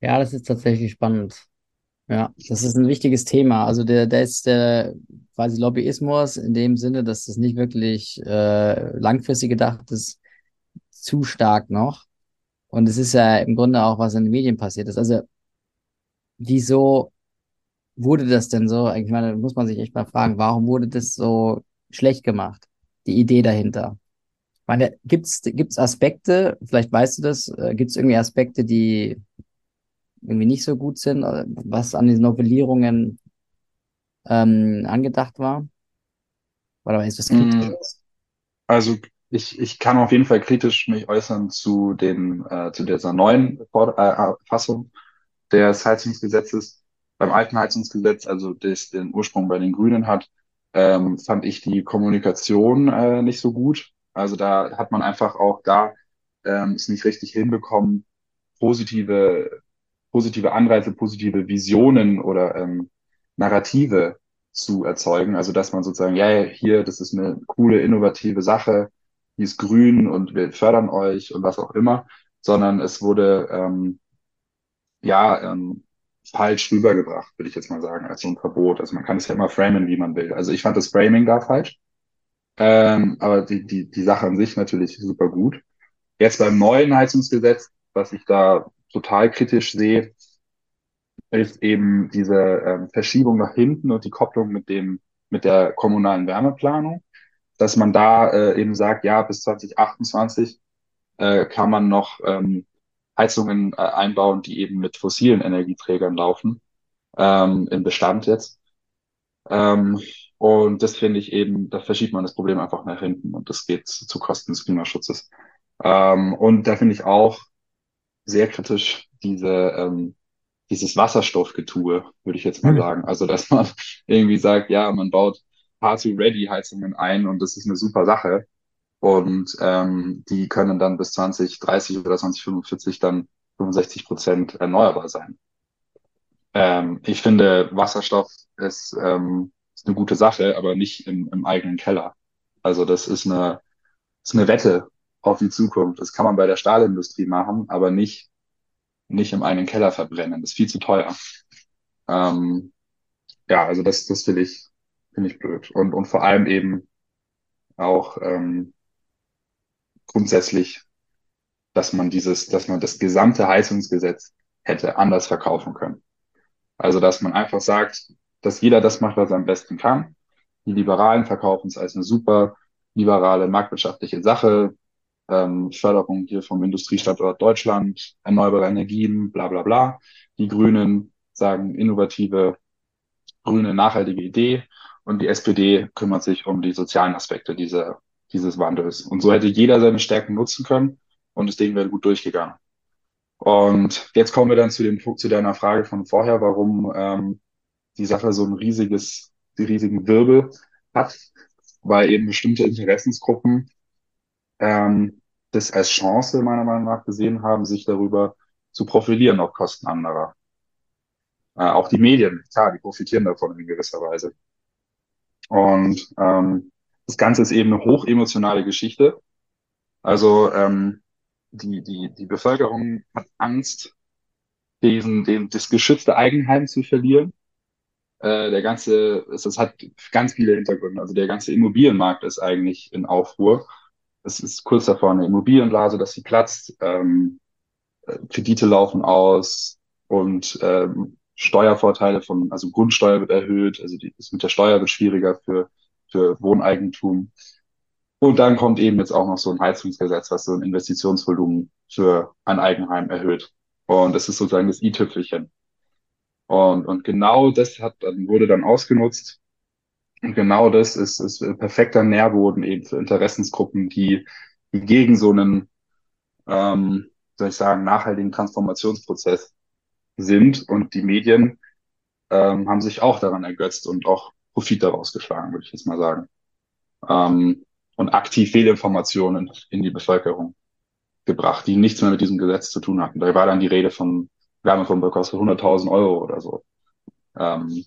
Ja, das ist tatsächlich spannend. Ja, das ist ein wichtiges Thema. Also der, der ist der quasi Lobbyismus in dem Sinne, dass das nicht wirklich äh, langfristig gedacht ist, zu stark noch. Und es ist ja im Grunde auch, was in den Medien passiert ist. Also wieso wurde das denn so? Ich meine, da muss man sich echt mal fragen, warum wurde das so schlecht gemacht? Die Idee dahinter. Ich meine, gibt's gibt's Aspekte, vielleicht weißt du das, äh, gibt's irgendwie Aspekte, die irgendwie nicht so gut sind, äh, was an den Novellierungen ähm, angedacht war? Oder ist das Mm, kritisch? Also ich, ich kann auf jeden Fall kritisch mich äußern zu den, äh, zu dieser neuen äh, äh, Fassung des Heizungsgesetzes. Beim alten Heizungsgesetz, also das den Ursprung bei den Grünen hat, ähm, fand ich die Kommunikation äh, nicht so gut. Also da hat man einfach auch da ähm, es nicht richtig hinbekommen, positive positive Anreize, positive Visionen oder ähm, Narrative zu erzeugen. Also dass man sozusagen, ja, hier, das ist eine coole, innovative Sache, die ist grün und wir fördern euch und was auch immer, sondern es wurde ähm, ja ähm, falsch rübergebracht, würde ich jetzt mal sagen, als so ein Verbot. Also man kann es ja immer framen, wie man will. Also ich fand das Framing da falsch, ähm, aber die, die, die Sache an sich natürlich super gut. Jetzt beim neuen Heizungsgesetz, was ich da total kritisch sehe, ist eben diese ähm, Verschiebung nach hinten und die Kopplung mit dem, mit der kommunalen Wärmeplanung, dass man da äh, eben sagt, ja, bis 2028 äh, kann man noch ähm, Heizungen äh, einbauen, die eben mit fossilen Energieträgern laufen, ähm, im Bestand jetzt. Ähm, und das finde ich eben, da verschiebt man das Problem einfach nach hinten und das geht zu, Kosten des Klimaschutzes. Ähm, und da finde ich auch sehr kritisch diese, ähm, dieses Wasserstoffgetue, würde ich jetzt mal Hm. sagen. Also, dass man irgendwie sagt, ja, man baut Hard-to-Ready-Heizungen ein und das ist eine super Sache. Und ähm, die können dann bis 2030 oder 2045 dann 65 Prozent erneuerbar sein. Ähm, ich finde, Wasserstoff ist, ähm, ist eine gute Sache, aber nicht im, im eigenen Keller. Also das ist eine, ist eine Wette auf die Zukunft. Das kann man bei der Stahlindustrie machen, aber nicht, nicht im eigenen Keller verbrennen. Das ist viel zu teuer. Ähm, ja, also das, das finde ich, finde ich blöd. Und, und vor allem eben auch ähm, grundsätzlich, dass man dieses, dass man das gesamte Heizungsgesetz hätte anders verkaufen können. Also, dass man einfach sagt, dass jeder das macht, was er am besten kann. Die Liberalen verkaufen es als eine super liberale marktwirtschaftliche Sache. Ähm, Förderung hier vom Industriestandort Deutschland, erneuerbare Energien, bla bla bla. Die Grünen sagen innovative, grüne, nachhaltige Idee. Und die SPD kümmert sich um die sozialen Aspekte dieser, dieses Wandels. Und so hätte jeder seine Stärken nutzen können und das Ding wäre gut durchgegangen. Und jetzt kommen wir dann zu dem zu deiner Frage von vorher, warum ähm, die Sache so ein riesiges, die riesigen Wirbel hat, weil eben bestimmte Interessensgruppen ähm, das als Chance meiner Meinung nach gesehen haben, sich darüber zu profilieren auf Kosten anderer. Äh, auch die Medien, klar, die profitieren davon in gewisser Weise. Und ähm, das Ganze ist eben eine hochemotionale Geschichte. Also ähm, die, die, die Bevölkerung hat Angst, diesen, den, das geschützte Eigenheim zu verlieren. Äh, der ganze, es, es hat ganz viele Hintergründe. Also der ganze Immobilienmarkt ist eigentlich in Aufruhr. Es ist kurz davor eine Immobilienblase, dass sie platzt. Ähm, äh, Kredite laufen aus und ähm, Steuervorteile von, also Grundsteuer wird erhöht, also die, das mit der Steuer wird schwieriger für, für Wohneigentum. Und dann kommt eben jetzt auch noch so ein Heizungsgesetz, was so ein Investitionsvolumen für ein Eigenheim erhöht. Und das ist sozusagen das i-Tüpfelchen. Und, und genau das hat, dann wurde dann ausgenutzt. Und genau das ist, ist perfekter Nährboden eben für Interessensgruppen, die, die gegen so einen, ähm, soll ich sagen, nachhaltigen Transformationsprozess sind. Und die Medien ähm, haben sich auch daran ergötzt und auch Profit daraus geschlagen, würde ich jetzt mal sagen. Ähm, und aktiv Fehlinformationen in die Bevölkerung gebracht, die nichts mehr mit diesem Gesetz zu tun hatten. Da war dann die Rede von Wärmepumpe kostet 100.000 Euro oder so. Ähm,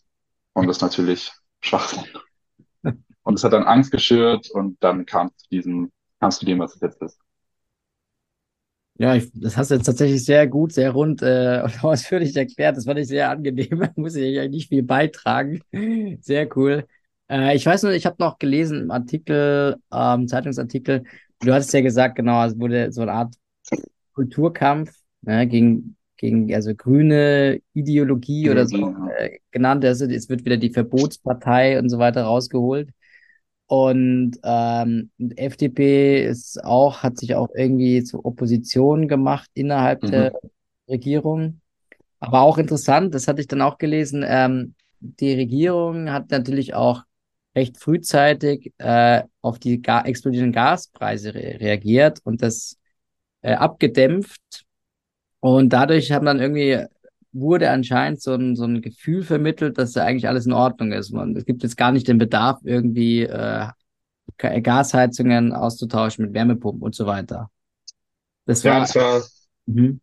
und das natürlich Schwachsinn. Und es hat dann Angst geschürt und dann kam zu diesem, kam zu dem, was es jetzt ist. Ja, ich, das hast du jetzt tatsächlich sehr gut, sehr rund äh, und ausführlich erklärt. Das fand ich sehr angenehm. Da muss ich eigentlich nicht viel beitragen. Sehr cool. Äh, ich weiß nur, ich habe noch gelesen im Artikel, ähm, Zeitungsartikel, du hattest ja gesagt, genau, es wurde so eine Art Kulturkampf ne, gegen, gegen also grüne Ideologie oder so äh, genannt. Also es wird wieder die Verbotspartei und so weiter rausgeholt. Und ähm, FDP ist auch, hat sich auch irgendwie zur Opposition gemacht innerhalb mhm. der Regierung. Aber auch interessant, das hatte ich dann auch gelesen, ähm, die Regierung hat natürlich auch recht frühzeitig äh, auf die ga explodierenden Gaspreise re reagiert und das äh, abgedämpft. Und dadurch haben dann irgendwie wurde anscheinend so ein, so ein Gefühl vermittelt, dass da eigentlich alles in Ordnung ist. Man, es gibt jetzt gar nicht den Bedarf, irgendwie äh, Gasheizungen auszutauschen mit Wärmepumpen und so weiter. Das war, ja, das war mhm.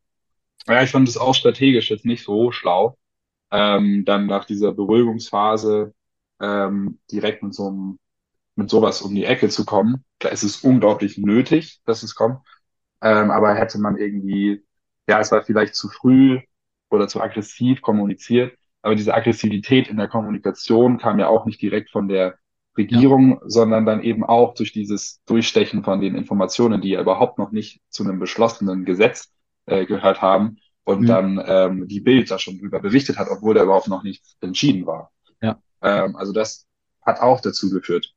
ja, ich fand das auch strategisch jetzt nicht so schlau. Ähm, dann nach dieser Beruhigungsphase ähm, direkt mit so einem, mit sowas um die Ecke zu kommen. Da ist es unglaublich nötig, dass es kommt. Ähm, aber hätte man irgendwie, ja, es war vielleicht zu früh oder zu aggressiv kommuniziert. Aber diese Aggressivität in der Kommunikation kam ja auch nicht direkt von der Regierung, ja. sondern dann eben auch durch dieses Durchstechen von den Informationen, die ja überhaupt noch nicht zu einem beschlossenen Gesetz äh, gehört haben und mhm. dann ähm, die Bild da schon drüber berichtet hat, obwohl da überhaupt noch nichts entschieden war. Ja. Ähm, also das hat auch dazu geführt.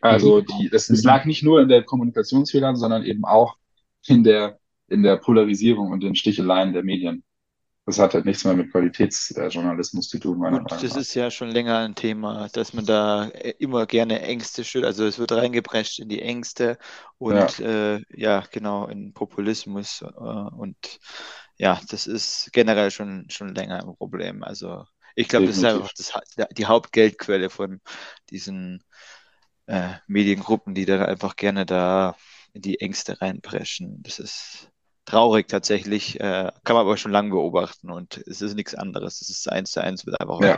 Also die, das, es lag nicht nur in der Kommunikationsfehlern, sondern eben auch in der, in der Polarisierung und den Sticheleien der Medien. Das hat halt nichts mehr mit Qualitätsjournalismus zu tun, meiner Meinung nach. Das ist ja schon länger ein Thema, dass man da immer gerne Ängste schürt. Also es wird reingeprescht in die Ängste und ja, äh, ja genau, in Populismus. Äh, und ja, das ist generell schon, schon länger ein Problem. Also ich glaube, das ist einfach das, die Hauptgeldquelle von diesen äh, Mediengruppen, die dann einfach gerne da in die Ängste reinpreschen. Das ist traurig tatsächlich, äh, kann man aber schon lange beobachten und es ist nichts anderes. Es ist eins zu eins, wird einfach ja.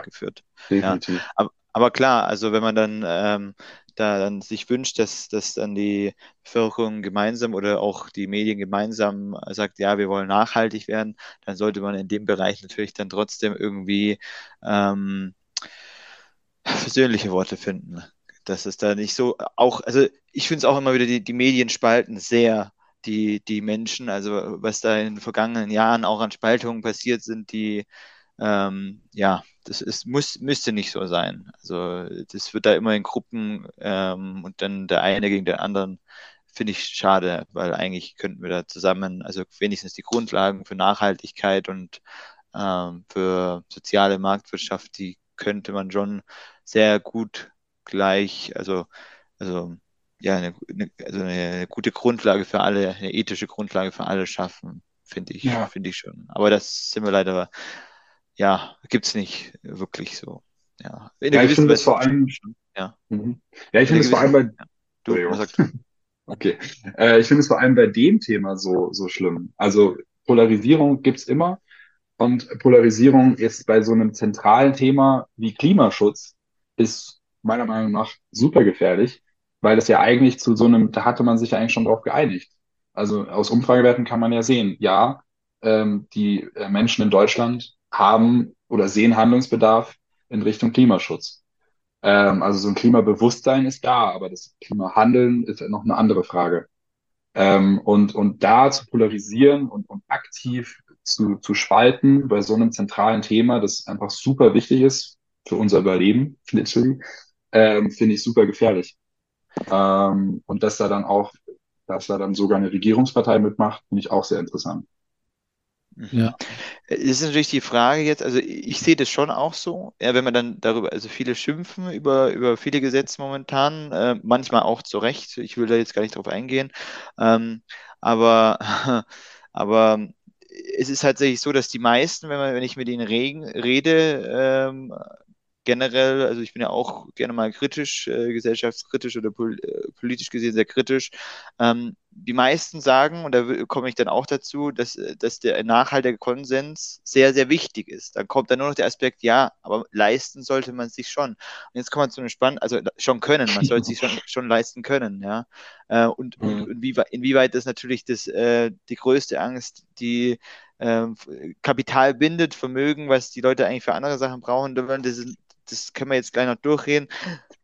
Definitiv. Ja. Aber, aber, klar, also wenn man dann ähm, da dann sich wünscht, dass, dass dann die Bevölkerung gemeinsam oder auch die Medien gemeinsam sagt, ja, wir wollen nachhaltig werden, dann sollte man in dem Bereich natürlich dann trotzdem irgendwie ähm, persönliche Worte finden. Dass es da nicht so auch, also ich finde es auch immer wieder, die, die Medien spalten sehr die, die Menschen, also was da in den vergangenen Jahren auch an Spaltungen passiert sind, die ähm, ja, das ist, muss, müsste nicht so sein. Also das wird da immer in Gruppen ähm, und dann der eine gegen den anderen, finde ich schade, weil eigentlich könnten wir da zusammen, also wenigstens die Grundlagen für Nachhaltigkeit und ähm, für soziale Marktwirtschaft, die könnte man schon sehr gut gleich, also, also ja, eine, eine, also eine gute Grundlage für alle, eine ethische Grundlage für alle schaffen, finde ich, Ja. finde ich schon. Aber das sind wir leider, ja, gibt es nicht wirklich so. Ja, in Ja, ich finde es vor allem, schon, ja. mhm. ja, ich finde es vor allem bei, ja. Du, sagst du? Okay. Äh, ich finde es vor allem bei dem Thema so, so schlimm. Also Polarisierung gibt's immer und Polarisierung ist bei so einem zentralen Thema wie Klimaschutz ist meiner Meinung nach super gefährlich, weil es ja eigentlich zu so einem, da hatte man sich ja eigentlich schon drauf geeinigt. Also aus Umfragewerten kann man ja sehen, ja, ähm, die äh, Menschen in Deutschland haben oder sehen Handlungsbedarf in Richtung Klimaschutz. Ähm, also so ein Klimabewusstsein ist da, aber das Klimahandeln ist noch eine andere Frage. Ähm, und, und da zu polarisieren und, und aktiv zu, zu spalten bei so einem zentralen Thema, das einfach super wichtig ist für unser Überleben, literally, ähm, finde ich super gefährlich. Ähm, und dass da dann auch, dass da dann sogar eine Regierungspartei mitmacht, finde ich auch sehr interessant. Mhm. Ja. Es ist natürlich die Frage jetzt, also ich sehe das schon auch so, ja, wenn man dann darüber, also viele schimpfen über, über viele Gesetze momentan, äh, manchmal auch zu Recht, ich will da jetzt gar nicht drauf eingehen, ähm, aber, aber es ist tatsächlich so, dass die meisten, wenn man, wenn ich mit ihnen reden, rede, ähm, generell, also ich bin ja auch gerne mal kritisch, äh, gesellschaftskritisch oder pol äh, politisch gesehen sehr kritisch. Ähm, die meisten sagen, und da komme ich dann auch dazu, dass, äh, dass der nachhaltige Konsens sehr, sehr wichtig ist. Dann kommt dann nur noch der Aspekt, ja, aber leisten sollte man sich schon. Und jetzt kommt man zu einem spannenden, also schon können, man sollte sich schon, schon leisten können, ja. Äh, und, Mhm. und wie, inwieweit das natürlich das, äh, die größte Angst, die ähm, Kapital bindet, Vermögen, was die Leute eigentlich für andere Sachen brauchen, das, ist, das können wir jetzt gleich noch durchreden.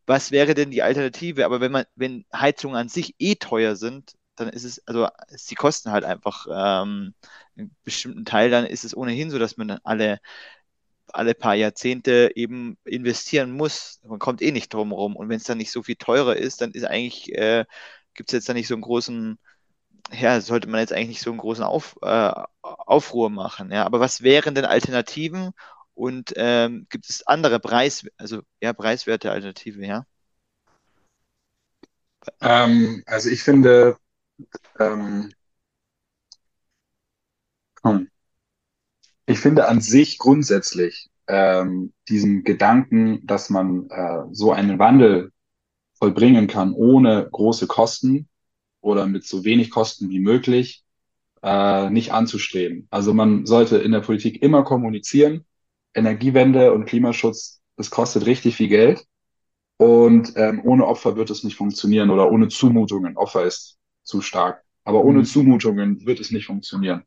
Was wäre denn die Alternative? Aber wenn man, wenn Heizungen an sich eh teuer sind, dann ist es, also sie kosten halt einfach ähm, einen bestimmten Teil, dann ist es ohnehin so, dass man dann alle, alle paar Jahrzehnte eben investieren muss. Man kommt eh nicht drum rum. Und wenn es dann nicht so viel teurer ist, dann ist eigentlich, äh, gibt es jetzt da nicht so einen großen, ja, sollte man jetzt eigentlich nicht so einen großen Auf, äh, Aufruhr machen. Ja, aber was wären denn Alternativen? Und ähm, gibt es andere Preis, also ja, preiswerte Alternativen, ja? Ähm, also ich finde, ähm, hm, ich finde an sich grundsätzlich ähm, diesen Gedanken, dass man äh, so einen Wandel vollbringen kann ohne große Kosten oder mit so wenig Kosten wie möglich, äh, nicht anzustreben. Also man sollte in der Politik immer kommunizieren, Energiewende und Klimaschutz, das kostet richtig viel Geld. Und ähm, ohne Opfer wird es nicht funktionieren oder ohne Zumutungen. Opfer ist zu stark. Aber ohne Mhm. Zumutungen wird es nicht funktionieren.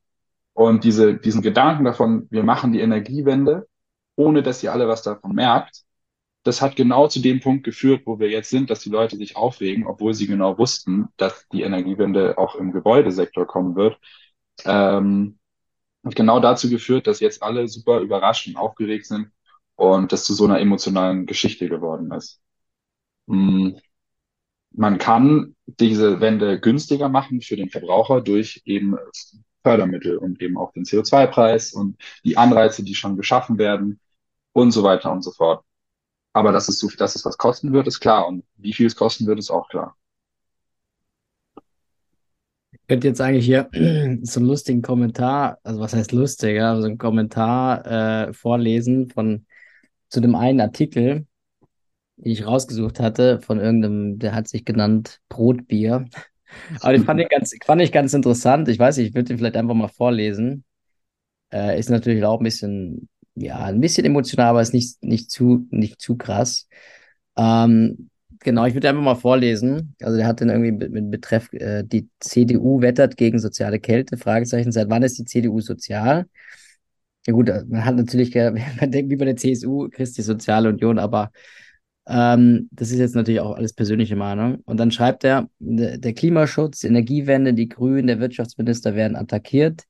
Und diese, diesen Gedanken davon, wir machen die Energiewende, ohne dass ihr alle was davon merkt, das hat genau zu dem Punkt geführt, wo wir jetzt sind, dass die Leute sich aufregen, obwohl sie genau wussten, dass die Energiewende auch im Gebäudesektor kommen wird. Ähm, hat genau dazu geführt, dass jetzt alle super überrascht und aufgeregt sind und das zu so einer emotionalen Geschichte geworden ist. Mm, Man kann diese Wende günstiger machen für den Verbraucher durch eben Fördermittel und eben auch den CO2-Preis und die Anreize, die schon geschaffen werden und so weiter und so fort. Aber dass es so, dass es was kosten wird, ist klar. Und wie viel es kosten wird, ist auch klar. Ich könnte jetzt eigentlich hier so einen lustigen Kommentar, also was heißt lustig, ja, so einen Kommentar äh, vorlesen von zu dem einen Artikel, den ich rausgesucht hatte, von irgendeinem, der hat sich genannt Brotbier. Aber den fand ich ganz, fand ich ganz interessant. Ich weiß nicht, ich würde den vielleicht einfach mal vorlesen. Äh, ist natürlich auch ein bisschen, ja, ein bisschen emotional, aber ist nicht, nicht zu, nicht zu krass. Ähm, genau, ich würde einfach mal vorlesen. Also der hat dann irgendwie mit, Betreff, äh, die CDU wettert gegen soziale Kälte, Fragezeichen, seit wann ist die CDU sozial? Ja gut, äh, man hat natürlich, man denkt wie bei der CSU, Christi Soziale Union, aber ähm, das ist jetzt natürlich auch alles persönliche Meinung. Und dann schreibt er, der Klimaschutz, Energiewende, die Grünen, der Wirtschaftsminister werden attackiert.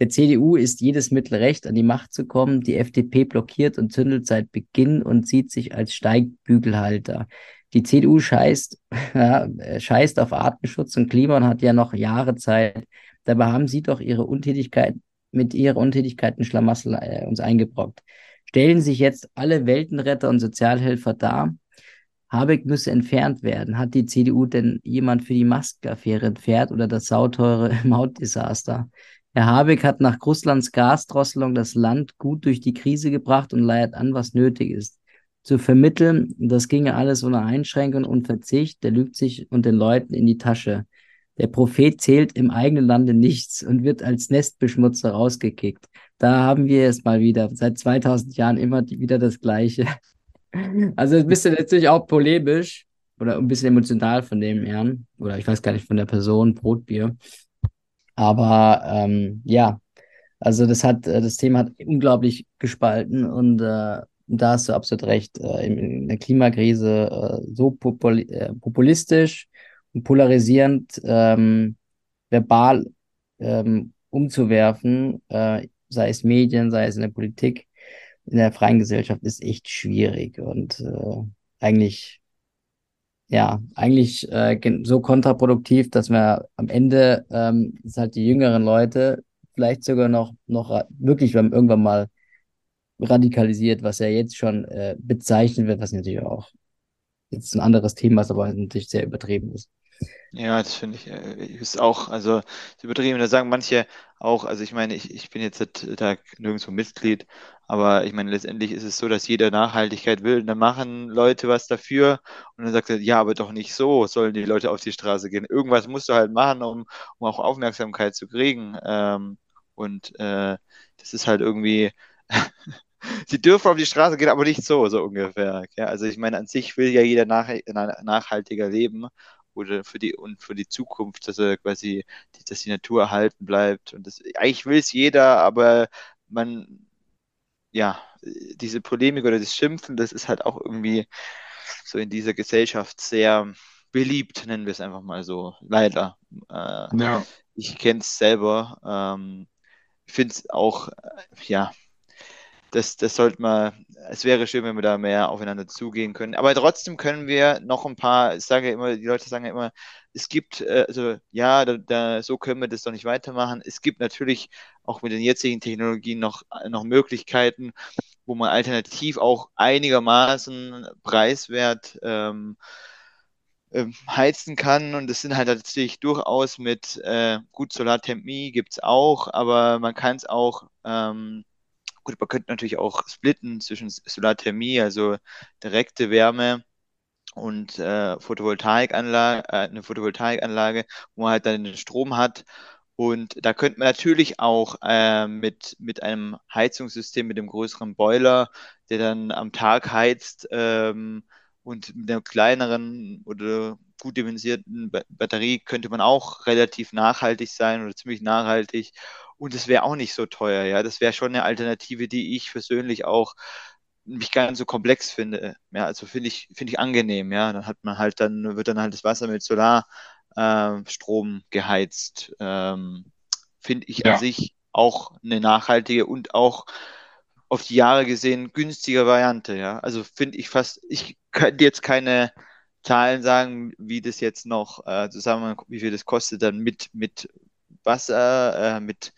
Der CDU ist jedes Mittel recht, an die Macht zu kommen. Die FDP blockiert und zündelt seit Beginn und sieht sich als Steigbügelhalter. Die CDU scheißt, ja, scheißt auf Artenschutz und Klima und hat ja noch Jahre Zeit. Dabei haben sie doch ihre Untätigkeit mit ihrer Untätigkeit ein Schlamassel äh, uns eingebrockt. Stellen sich jetzt alle Weltenretter und Sozialhelfer dar? Habeck müsse entfernt werden. Hat die CDU denn jemand für die Maskenaffäre entfernt oder das sauteure Mautdesaster? Herr Habeck hat nach Russlands Gasdrosselung das Land gut durch die Krise gebracht und leiert an, was nötig ist. Zu vermitteln, das ginge alles ohne Einschränkung und Verzicht, der lügt sich und den Leuten in die Tasche. Der Prophet zählt im eigenen Lande nichts und wird als Nestbeschmutzer rausgekickt. Da haben wir es mal wieder, seit 2000 Jahren immer wieder das Gleiche. Also ein bisschen natürlich auch polemisch oder ein bisschen emotional von dem Herrn oder ich weiß gar nicht von der Person, Brotbier. Aber ähm, ja, also das hat, äh, das Thema hat unglaublich gespalten und äh, da hast du absolut recht. Äh, in, in, der Klimakrise äh, so popul äh, populistisch und polarisierend ähm, verbal ähm, umzuwerfen, äh, sei es Medien, sei es in der Politik, in der freien Gesellschaft, ist echt schwierig und äh, eigentlich, ja, eigentlich äh, so kontraproduktiv, dass wir am Ende ähm, ist halt die jüngeren Leute vielleicht sogar noch, noch wirklich irgendwann mal radikalisiert, was ja jetzt schon äh, bezeichnet wird, was natürlich auch jetzt ein anderes Thema ist, aber natürlich sehr übertrieben ist. Ja, das finde ich, äh, ist auch, also übertrieben. Da sagen manche auch, also ich meine, ich, ich bin jetzt da nirgendwo Mitglied, aber ich meine, letztendlich ist es so, dass jeder Nachhaltigkeit will. Und dann machen Leute was dafür und dann sagt er, ja, aber doch nicht so sollen die Leute auf die Straße gehen. Irgendwas musst du halt machen, um, um auch Aufmerksamkeit zu kriegen. Ähm, und äh, das ist halt irgendwie, sie dürfen auf die Straße gehen, aber nicht so, so ungefähr. Ja, also ich meine, an sich will ja jeder nach, nachhaltiger leben oder für die und für die Zukunft, dass er quasi, dass die Natur erhalten bleibt. Und das eigentlich will es jeder, aber man, ja, diese Polemik oder das Schimpfen, das ist halt auch irgendwie so in dieser Gesellschaft sehr beliebt, nennen wir es einfach mal so. Leider. Äh, ja. Ich kenne es selber. Ähm, ich finde es auch, äh, ja, das, das sollte man, es wäre schön, wenn wir da mehr aufeinander zugehen können. Aber trotzdem können wir noch ein paar, ich sage immer, die Leute sagen ja immer, es gibt, äh, also ja, da, da, so können wir das doch nicht weitermachen. Es gibt natürlich auch mit den jetzigen Technologien noch, noch Möglichkeiten, wo man alternativ auch einigermaßen preiswert ähm, ähm, heizen kann. Und das sind halt natürlich durchaus mit äh, gut Solarthermie gibt es auch, aber man kann es auch ähm, Gut, man könnte natürlich auch splitten zwischen Solarthermie, also direkte Wärme und äh, Photovoltaikanlage, äh, eine Photovoltaikanlage, wo man halt dann den Strom hat. Und da könnte man natürlich auch äh, mit, mit einem Heizungssystem, mit dem größeren Boiler, der dann am Tag heizt ähm, und mit einer kleineren oder gut dimensionierten Batterie könnte man auch relativ nachhaltig sein oder ziemlich nachhaltig und es wäre auch nicht so teuer, ja. Das wäre schon eine Alternative, die ich persönlich auch nicht ganz so komplex finde. Ja, also finde ich, finde ich angenehm, ja. Dann hat man halt, dann wird dann halt das Wasser mit Solarstrom äh, geheizt. Ähm, finde ich ja. an sich auch eine nachhaltige und auch auf die Jahre gesehen günstige Variante, ja. Also finde ich fast, ich könnte jetzt keine Zahlen sagen, wie das jetzt noch äh, zusammen, wie viel das kostet dann mit, mit Wasser, äh, mit,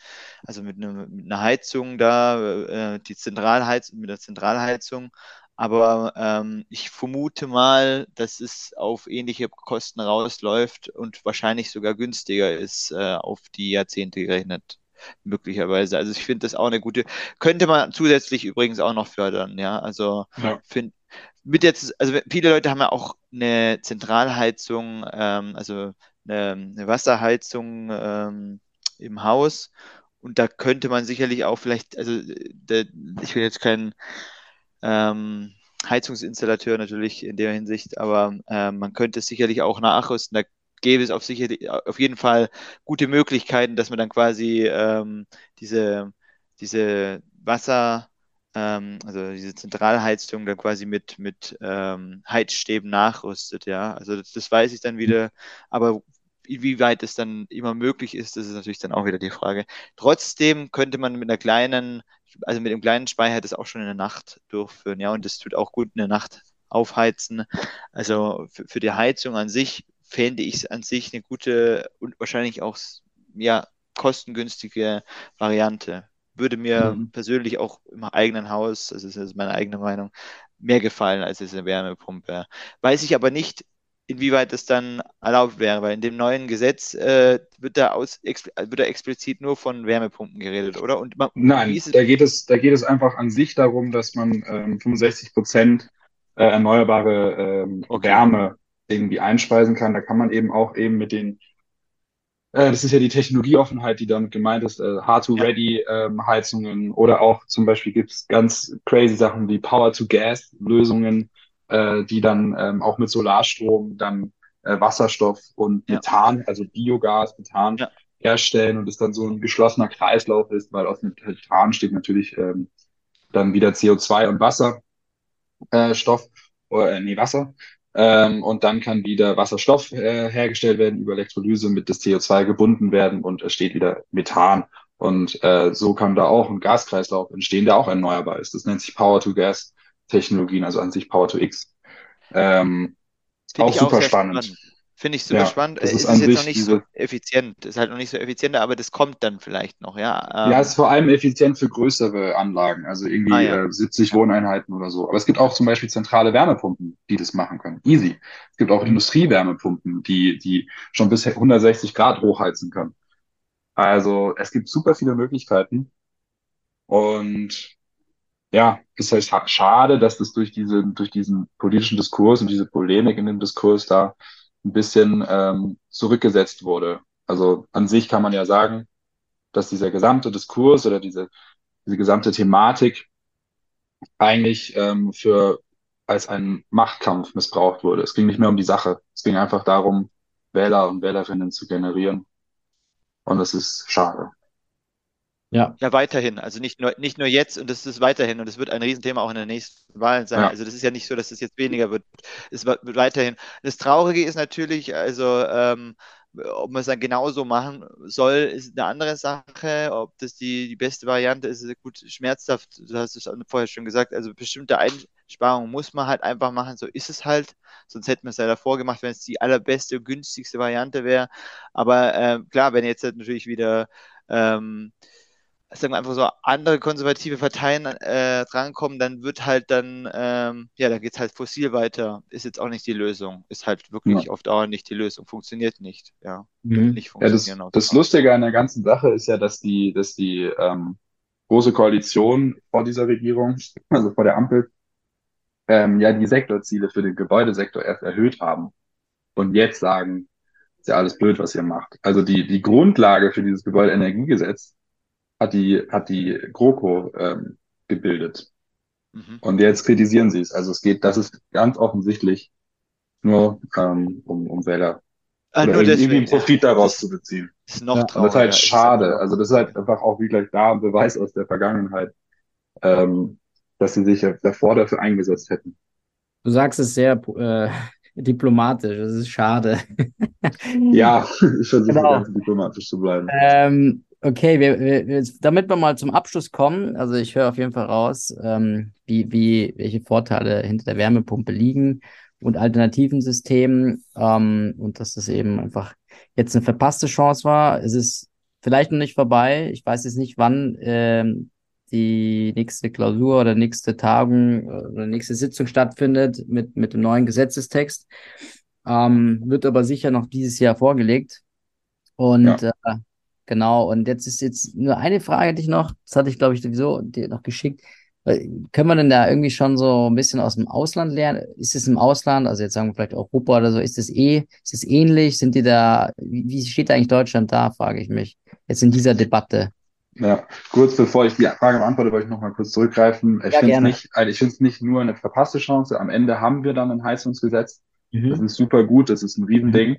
also mit, ne, mit, einer Heizung da, äh, die Zentralheizung, mit der Zentralheizung. Aber ähm, ich vermute mal, dass es auf ähnliche Kosten rausläuft und wahrscheinlich sogar günstiger ist äh, auf die Jahrzehnte gerechnet möglicherweise. Also ich finde das auch eine gute, könnte man zusätzlich übrigens auch noch fördern, ja. Also ja. finde mit jetzt, also viele Leute haben ja auch eine Zentralheizung, ähm, also eine, eine Wasserheizung ähm, im Haus. Und da könnte man sicherlich auch vielleicht, also der, ich bin jetzt kein ähm, Heizungsinstallateur natürlich in der Hinsicht, aber äh, man könnte es sicherlich auch nachrüsten. Da gäbe es auf, sicher, auf jeden Fall gute Möglichkeiten, dass man dann quasi ähm, diese, diese Wasser, ähm, also diese Zentralheizung dann quasi mit, mit ähm, Heizstäben nachrüstet, ja. Also das, das, weiß ich dann wieder, aber inwieweit es dann immer möglich ist, das ist natürlich dann auch wieder die Frage. Trotzdem könnte man mit einer kleinen, also mit dem kleinen Speicher das auch schon in der Nacht durchführen, ja, und das tut auch gut in der Nacht aufheizen. Also für, für die Heizung an sich fände ich es an sich eine gute und wahrscheinlich auch ja, kostengünstige Variante. Würde mir mhm. persönlich auch im eigenen Haus, das ist meine eigene Meinung, mehr gefallen als diese Wärmepumpe. Weiß ich aber nicht, inwieweit das dann erlaubt wäre, weil in dem neuen Gesetz äh, wird, da aus, wird da explizit nur von Wärmepumpen geredet, oder? Und man, Nein, da geht, es, da geht es einfach an sich darum, dass man ähm, 65 Prozent äh, erneuerbare ähm, okay. Wärme irgendwie einspeisen kann. Da kann man eben auch eben mit den äh, das ist ja die Technologieoffenheit, die damit gemeint ist, äh, Hard-to-Ready-Heizungen ähm, oder auch zum Beispiel gibt es ganz crazy Sachen wie Power-to-Gas-Lösungen, äh, die dann ähm, auch mit Solarstrom dann äh, Wasserstoff und ja. Methan, also Biogas, Methan ja. herstellen und es dann so ein geschlossener Kreislauf ist, weil aus dem Methan steht natürlich ähm, dann wieder CO2 und Wasserstoff, äh, oder, äh, nee, Wasser. Ähm, und dann kann wieder Wasserstoff äh, hergestellt werden über Elektrolyse, mit das CO2 gebunden werden und es steht wieder Methan. Und äh, so kann da auch ein Gaskreislauf entstehen, der auch erneuerbar ist. Das nennt sich Power-to-Gas-Technologien, also an sich Power-to-X. Ähm, auch super auch spannend. spannend. Finde ich super ja, spannend. Das ist, ist jetzt noch nicht so effizient. Ist halt noch nicht so effizient, aber das kommt dann vielleicht noch, ja. Ähm, ja, ist vor allem effizient für größere Anlagen, also irgendwie ah, ja. äh, 70 Wohneinheiten oder so. Aber es gibt auch zum Beispiel zentrale Wärmepumpen, die das machen können. Easy. Es gibt auch mhm. Industriewärmepumpen, die, die schon bis 160 Grad hochheizen können. Also es gibt super viele Möglichkeiten. Und ja, ist halt schade, dass das durch diese, durch diesen politischen Diskurs und diese Polemik in dem Diskurs da ein bisschen ähm, zurückgesetzt wurde. Also an sich kann man ja sagen, dass dieser gesamte Diskurs oder diese, diese gesamte Thematik eigentlich ähm, für als ein Machtkampf missbraucht wurde. Es ging nicht mehr um die Sache. Es ging einfach darum, Wähler und Wählerinnen zu generieren. Und das ist schade. Ja. Ja, weiterhin. Also nicht nur, nicht nur jetzt und das ist weiterhin und es wird ein Riesenthema auch in der nächsten Wahl sein. Ja. Also das ist ja nicht so, dass es jetzt weniger wird. Es wird weiterhin. Das Traurige ist natürlich, also ähm, ob man es dann genauso machen soll, ist eine andere Sache. Ob das die, die beste Variante ist, ist gut schmerzhaft. Du hast es vorher schon gesagt. Also bestimmte Einsparungen muss man halt einfach machen. So ist es halt. Sonst hätten wir es ja davor gemacht, wenn es die allerbeste, günstigste Variante wäre. Aber äh, klar, wenn jetzt halt natürlich wieder ähm, sagen wir einfach so andere konservative Parteien äh, drankommen, dann wird halt dann, ähm, ja, dann geht es halt fossil weiter. Ist jetzt auch nicht die Lösung. Ist halt wirklich ja. auf Dauer nicht die Lösung. Funktioniert nicht. Ja, mhm. nicht funktionieren. Ja, das, das Lustige an der ganzen Sache ist ja, dass die, dass die ähm, große Koalition vor dieser Regierung, also vor der Ampel, ähm, ja die Sektorziele für den Gebäudesektor erst erhöht haben und jetzt sagen, ist ja alles blöd, was ihr macht. Also die, die Grundlage für dieses Gebäudeenergiegesetz hat die, hat die GroKo ähm, gebildet. Mhm. Und jetzt kritisieren sie es. Also es geht, das ist ganz offensichtlich nur ähm, um, um Wähler. Ah, oder irgendwie deswegen, einen Profit daraus das, zu beziehen. Ist noch ja, das ist halt schade. Also das ist halt einfach auch wie gleich da ein Beweis aus der Vergangenheit, ähm, dass sie sich davor dafür eingesetzt hätten. Du sagst es sehr äh, diplomatisch, das ist schade. ja, ich versuche genau. ganz diplomatisch zu bleiben. Ähm, Okay, wir, wir, damit wir mal zum Abschluss kommen, also ich höre auf jeden Fall raus, ähm, wie, wie, welche Vorteile hinter der Wärmepumpe liegen und alternativen Systemen ähm, und dass das eben einfach jetzt eine verpasste Chance war. Es ist vielleicht noch nicht vorbei. Ich weiß jetzt nicht, wann ähm, die nächste Klausur oder nächste Tagung äh, oder nächste Sitzung stattfindet mit, mit dem neuen Gesetzestext. Ähm, wird aber sicher noch dieses Jahr vorgelegt. Und ja. äh, Genau, und jetzt ist jetzt nur eine Frage, die ich noch, das hatte ich, glaube ich, sowieso dir noch geschickt. Können wir denn da irgendwie schon so ein bisschen aus dem Ausland lernen? Ist es im Ausland, also jetzt sagen wir vielleicht Europa oder so, ist es eh, ist es ähnlich? Sind die da, wie steht eigentlich Deutschland da, frage ich mich, jetzt in dieser Debatte? Ja, kurz bevor ich die Frage beantworte, wollte ich noch mal kurz zurückgreifen. Ich ja, finde es nicht, also ich finde es nicht nur eine verpasste Chance. Am Ende haben wir dann ein Heizungsgesetz. Mhm. Das ist super gut, das ist ein Riesending. Mhm.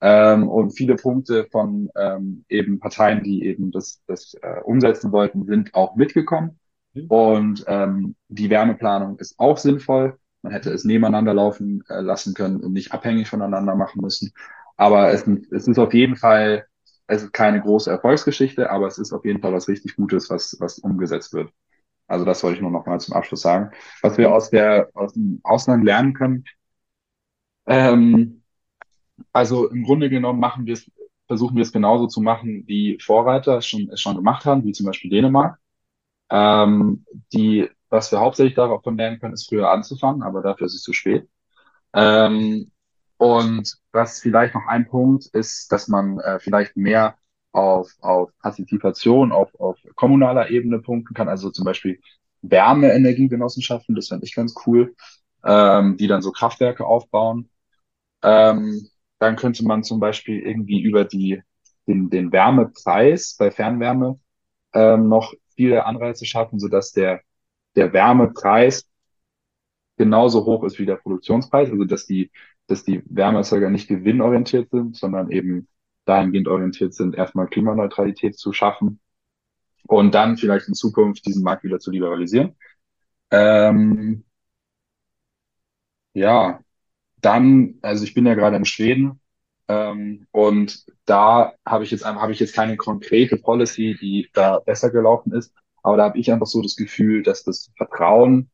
Ähm, und viele Punkte von ähm, eben Parteien, die eben das, das äh, umsetzen wollten, sind auch mitgekommen. Mhm. Und ähm, die Wärmeplanung ist auch sinnvoll. Man hätte es nebeneinander laufen äh, lassen können und nicht abhängig voneinander machen müssen. Aber es, es ist auf jeden Fall, es ist keine große Erfolgsgeschichte, aber es ist auf jeden Fall was richtig Gutes, was, was umgesetzt wird. Also das wollte ich nur noch mal zum Abschluss sagen. Was wir aus der, aus dem Ausland lernen können, ähm, also im Grunde genommen machen wir es, versuchen wir es genauso zu machen, wie Vorreiter es schon, es schon gemacht haben, wie zum Beispiel Dänemark. Ähm, die, was wir hauptsächlich davon lernen können, ist früher anzufangen, aber dafür ist es zu spät. Ähm, und was vielleicht noch ein Punkt ist, dass man äh, vielleicht mehr auf, auf Partizipation auf, auf kommunaler Ebene punkten kann, also zum Beispiel Wärmeenergiegenossenschaften, das fände ich ganz cool, ähm, die dann so Kraftwerke aufbauen. Ähm, dann könnte man zum Beispiel irgendwie über die, den, den Wärmepreis bei Fernwärme ähm, noch viele Anreize schaffen, sodass der, der Wärmepreis genauso hoch ist wie der Produktionspreis, also dass die, dass die Wärmeerzeuger nicht gewinnorientiert sind, sondern eben dahingehend orientiert sind, erstmal Klimaneutralität zu schaffen und dann vielleicht in Zukunft diesen Markt wieder zu liberalisieren. Ähm, ja, dann, also ich bin ja gerade in Schweden ähm, und da habe ich jetzt habe ich jetzt keine konkrete Policy, die da besser gelaufen ist, aber da habe ich einfach so das Gefühl, dass das Vertrauen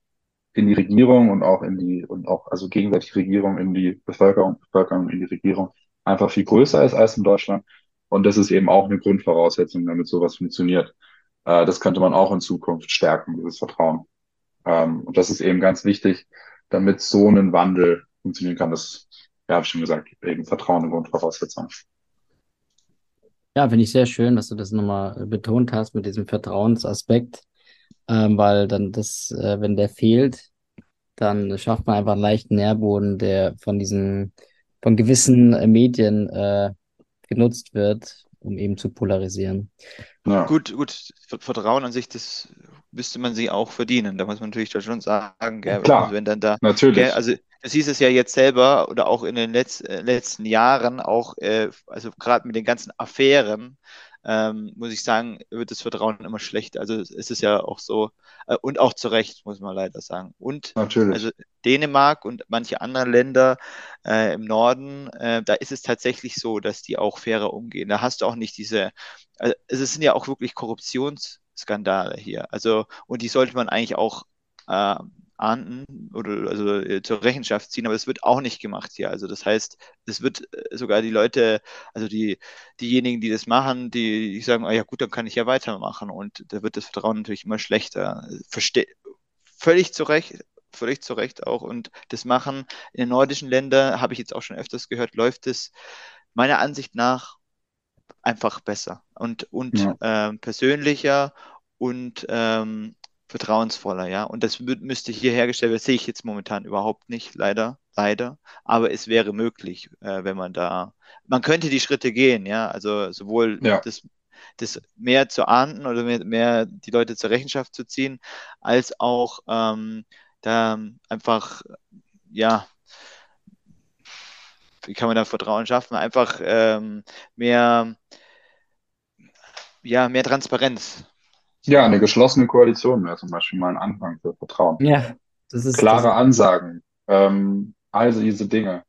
in die Regierung und auch in die und auch also gegenseitig Regierung in die Bevölkerung, Bevölkerung in die Regierung einfach viel größer ist als in Deutschland. Und das ist eben auch eine Grundvoraussetzung, damit sowas funktioniert. Äh, das könnte man auch in Zukunft stärken, dieses Vertrauen. Ähm, und das ist eben ganz wichtig, damit so ein Wandel funktionieren kann. Das, ja, habe ich schon gesagt, eben Vertrauen eine Grundvoraussetzung. Ja, finde ich sehr schön, dass du das nochmal betont hast mit diesem Vertrauensaspekt, ähm, weil dann das, äh, wenn der fehlt, dann schafft man einfach einen leichten Nährboden, der von diesen, von gewissen äh, Medien äh, genutzt wird, um eben zu polarisieren. Ja. Gut, gut, Vertrauen an sich, das müsste man sich auch verdienen. Da muss man natürlich schon sagen, gell, Klar, wenn dann da, natürlich. Gell, also das hieß es ja jetzt selber oder auch in den Letz-, äh, letzten Jahren, auch, äh, also gerade mit den ganzen Affären, ähm, muss ich sagen, wird das Vertrauen immer schlechter. Also es ist ja auch so, äh, und auch zu Recht, muss man leider sagen. Und Natürlich. also Dänemark und manche andere Länder äh, im Norden, äh, da ist es tatsächlich so, dass die auch fairer umgehen. Da hast du auch nicht diese, also es sind ja auch wirklich Korruptionsskandale hier. Also, und die sollte man eigentlich auch äh, ahnden oder also äh, zur Rechenschaft ziehen, aber es wird auch nicht gemacht hier. Also das heißt, es wird äh, sogar die Leute, also die, diejenigen, die das machen, die, die sagen, oh ja gut, dann kann ich ja weitermachen und da wird das Vertrauen natürlich immer schlechter. Verste völlig zu Recht, völlig zu Recht auch und das machen in den nordischen Ländern, habe ich jetzt auch schon öfters gehört, läuft es meiner Ansicht nach einfach besser und, und ja. äh, persönlicher und ähm, vertrauensvoller, ja. Und das müsste hier hergestellt werden, sehe ich jetzt momentan überhaupt nicht, leider, leider. Aber es wäre möglich, äh, wenn man da, man könnte die Schritte gehen, ja. Also sowohl ja. das, das mehr zu ahnden oder mehr, mehr die Leute zur Rechenschaft zu ziehen, als auch ähm, da einfach, ja, wie kann man da Vertrauen schaffen? Einfach ähm, mehr, ja, mehr Transparenz ja, eine geschlossene Koalition wäre zum Beispiel mal ein Anfang für Vertrauen. Ja, das ist Klare das. Ansagen, ähm, all diese Dinge.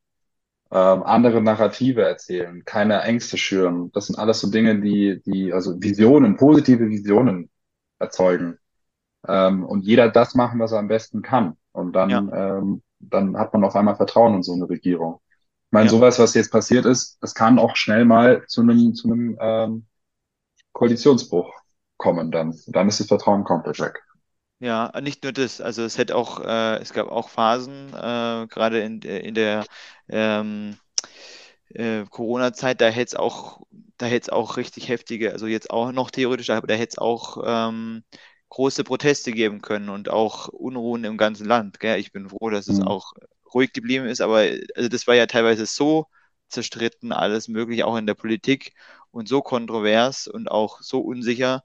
Ähm, andere Narrative erzählen, keine Ängste schüren. Das sind alles so Dinge, die, die, also Visionen, positive Visionen erzeugen. Ähm, und jeder das machen, was er am besten kann. Und dann, ja. ähm, dann hat man auf einmal Vertrauen in so eine Regierung. Ich meine, ja. sowas, was jetzt passiert ist, das kann auch schnell mal zu einem, zu einem ähm, Koalitionsbruch kommen, dann, dann ist das Vertrauen komplett weg. Ja, nicht nur das, also es hätte auch, äh, es gab auch Phasen, äh, gerade in, in der ähm, äh, Corona-Zeit, da hätte es auch, da hätte es auch richtig heftige, also jetzt auch noch theoretisch, aber da hätte es auch ähm, große Proteste geben können und auch Unruhen im ganzen Land. Gell? Ich bin froh, dass es mhm. auch ruhig geblieben ist, aber also das war ja teilweise so zerstritten, alles mögliche, auch in der Politik und so kontrovers und auch so unsicher,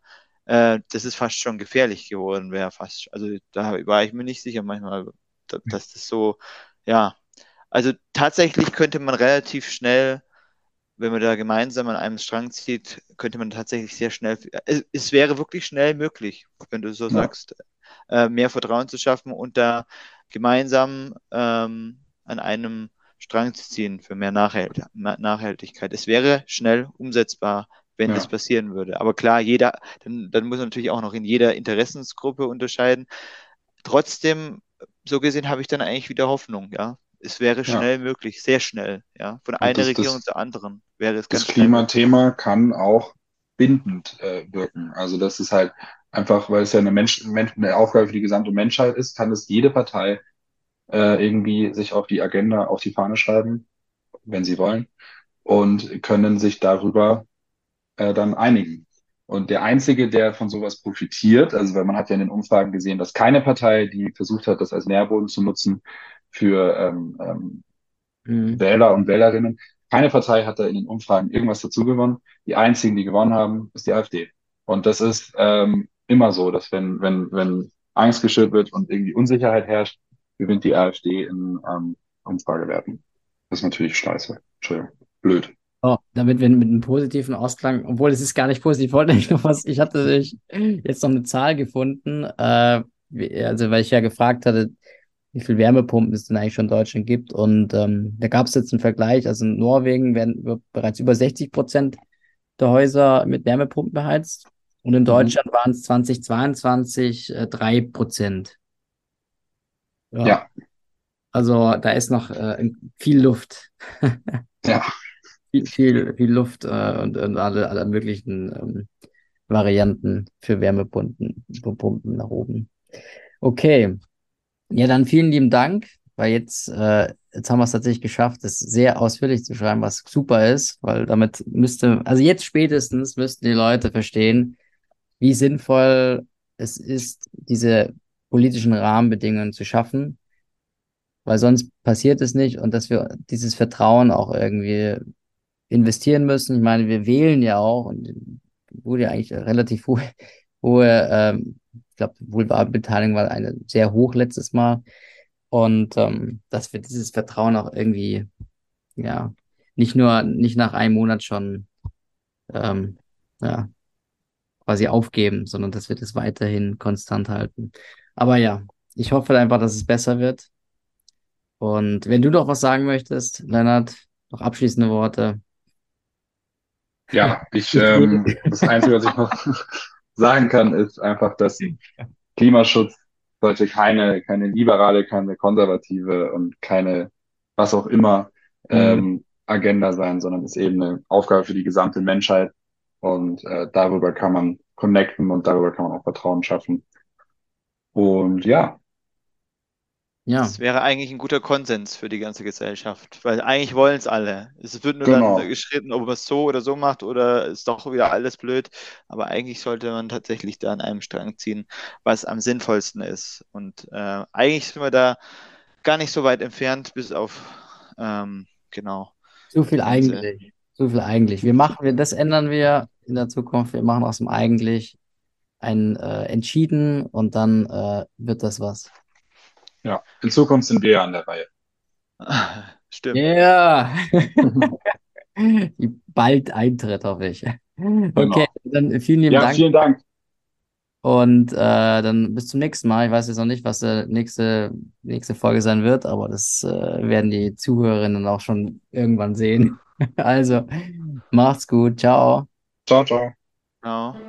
äh, das ist fast schon gefährlich geworden wäre. Fast, also da war ich mir nicht sicher manchmal, dass, dass das so, ja. Also tatsächlich könnte man relativ schnell, wenn man da gemeinsam an einem Strang zieht, könnte man tatsächlich sehr schnell, es, es wäre wirklich schnell möglich, wenn du so ja. sagst, äh, mehr Vertrauen zu schaffen und da gemeinsam ähm, an einem Strang zu ziehen für mehr Nachhalt Nachhaltigkeit. Es wäre schnell umsetzbar, wenn ja. das passieren würde. Aber klar, jeder, dann, dann muss man natürlich auch noch in jeder Interessensgruppe unterscheiden. Trotzdem, so gesehen, habe ich dann eigentlich wieder Hoffnung, ja. Es wäre schnell ja. möglich, sehr schnell, ja. Von einer das, Regierung das, zur anderen wäre es ganz Das Klimathema kann auch bindend äh, wirken. Also das ist halt einfach, weil es ja eine, Mensch, eine Aufgabe für die gesamte Menschheit ist, kann es jede Partei äh, irgendwie sich auf die Agenda, auf die Fahne schreiben, wenn sie wollen, und können sich darüber äh, dann einigen. Und der Einzige, der von sowas profitiert, also weil man hat ja in den Umfragen gesehen, dass keine Partei, die versucht hat, das als Nährboden zu nutzen für ähm, ähm, mhm. Wähler und Wählerinnen, keine Partei hat da in den Umfragen irgendwas dazu gewonnen. Die einzigen, die gewonnen haben, ist die AfD. Und das ist ähm, immer so, dass wenn, wenn, wenn Angst geschürt wird und irgendwie Unsicherheit herrscht, gewinnt die AfD in ähm, Umfragewerten. Das ist natürlich scheiße. Entschuldigung. Blöd. Oh, damit wir mit einem positiven Ausklang, obwohl es ist gar nicht positiv, wollte ich noch was, ich hatte jetzt noch eine Zahl gefunden, äh, also weil ich ja gefragt hatte, wie viel Wärmepumpen es denn eigentlich schon in Deutschland gibt. Und ähm, da gab es jetzt einen Vergleich. Also in Norwegen werden bereits über 60 Prozent der Häuser mit Wärmepumpen beheizt. Und in mhm. Deutschland mhm. waren es 2022 äh, 3 Prozent. Ja. ja. Also da ist noch äh, viel Luft. ja. Viel, viel, viel Luft äh, und, und alle, alle möglichen ähm, Varianten für Wärmepumpen Pumpen nach oben. Okay. Ja, dann vielen lieben Dank, weil jetzt, äh, jetzt haben wir es tatsächlich geschafft, das sehr ausführlich zu schreiben, was super ist, weil damit müsste, also jetzt spätestens müssten die Leute verstehen, wie sinnvoll es ist, diese politischen Rahmenbedingungen zu schaffen, weil sonst passiert es nicht und dass wir dieses Vertrauen auch irgendwie investieren müssen. Ich meine, wir wählen ja auch und wurde ja eigentlich relativ hohe, hohe ähm, ich glaube, Wohlwahlbeteiligung war eine sehr hoch letztes Mal und ähm, dass wir dieses Vertrauen auch irgendwie ja nicht nur nicht nach einem Monat schon ähm, ja quasi aufgeben, sondern dass wir das weiterhin konstant halten. Aber ja, ich hoffe einfach, dass es besser wird. Und wenn du noch was sagen möchtest, Lennart, noch abschließende Worte. Ja, ich, ähm, das Einzige, was ich noch sagen kann, ist einfach, dass Klimaschutz sollte keine, keine liberale, keine konservative und keine, was auch immer, mhm. ähm, Agenda sein, sondern ist eben eine Aufgabe für die gesamte Menschheit. Und äh, darüber kann man connecten und darüber kann man auch Vertrauen schaffen. Und ja. Ja. Das wäre eigentlich ein guter Konsens für die ganze Gesellschaft, weil eigentlich wollen es alle. Es wird nur genau. dann geschritten, ob man es so oder so macht oder ist doch wieder alles blöd. Aber eigentlich sollte man tatsächlich da an einem Strang ziehen, was am sinnvollsten ist. Und äh, eigentlich sind wir da gar nicht so weit entfernt, bis auf ähm, genau. So viel eigentlich. So viel eigentlich. Wir machen, wir, das ändern wir in der Zukunft. Wir machen aus dem eigentlich ein äh, entschieden und dann äh, wird das was. Ja, in Zukunft sind wir ja an der Reihe. Stimmt. Ja. Yeah. Bald Eintritt, hoffe ich. Genau. Okay, dann vielen lieben ja, Dank. Vielen Dank. Und äh, dann bis zum nächsten Mal. Ich weiß jetzt noch nicht, was die nächste, nächste Folge sein wird, aber das äh, werden die Zuhörerinnen auch schon irgendwann sehen. Also, macht's gut. Ciao. Ciao, ciao. Ciao.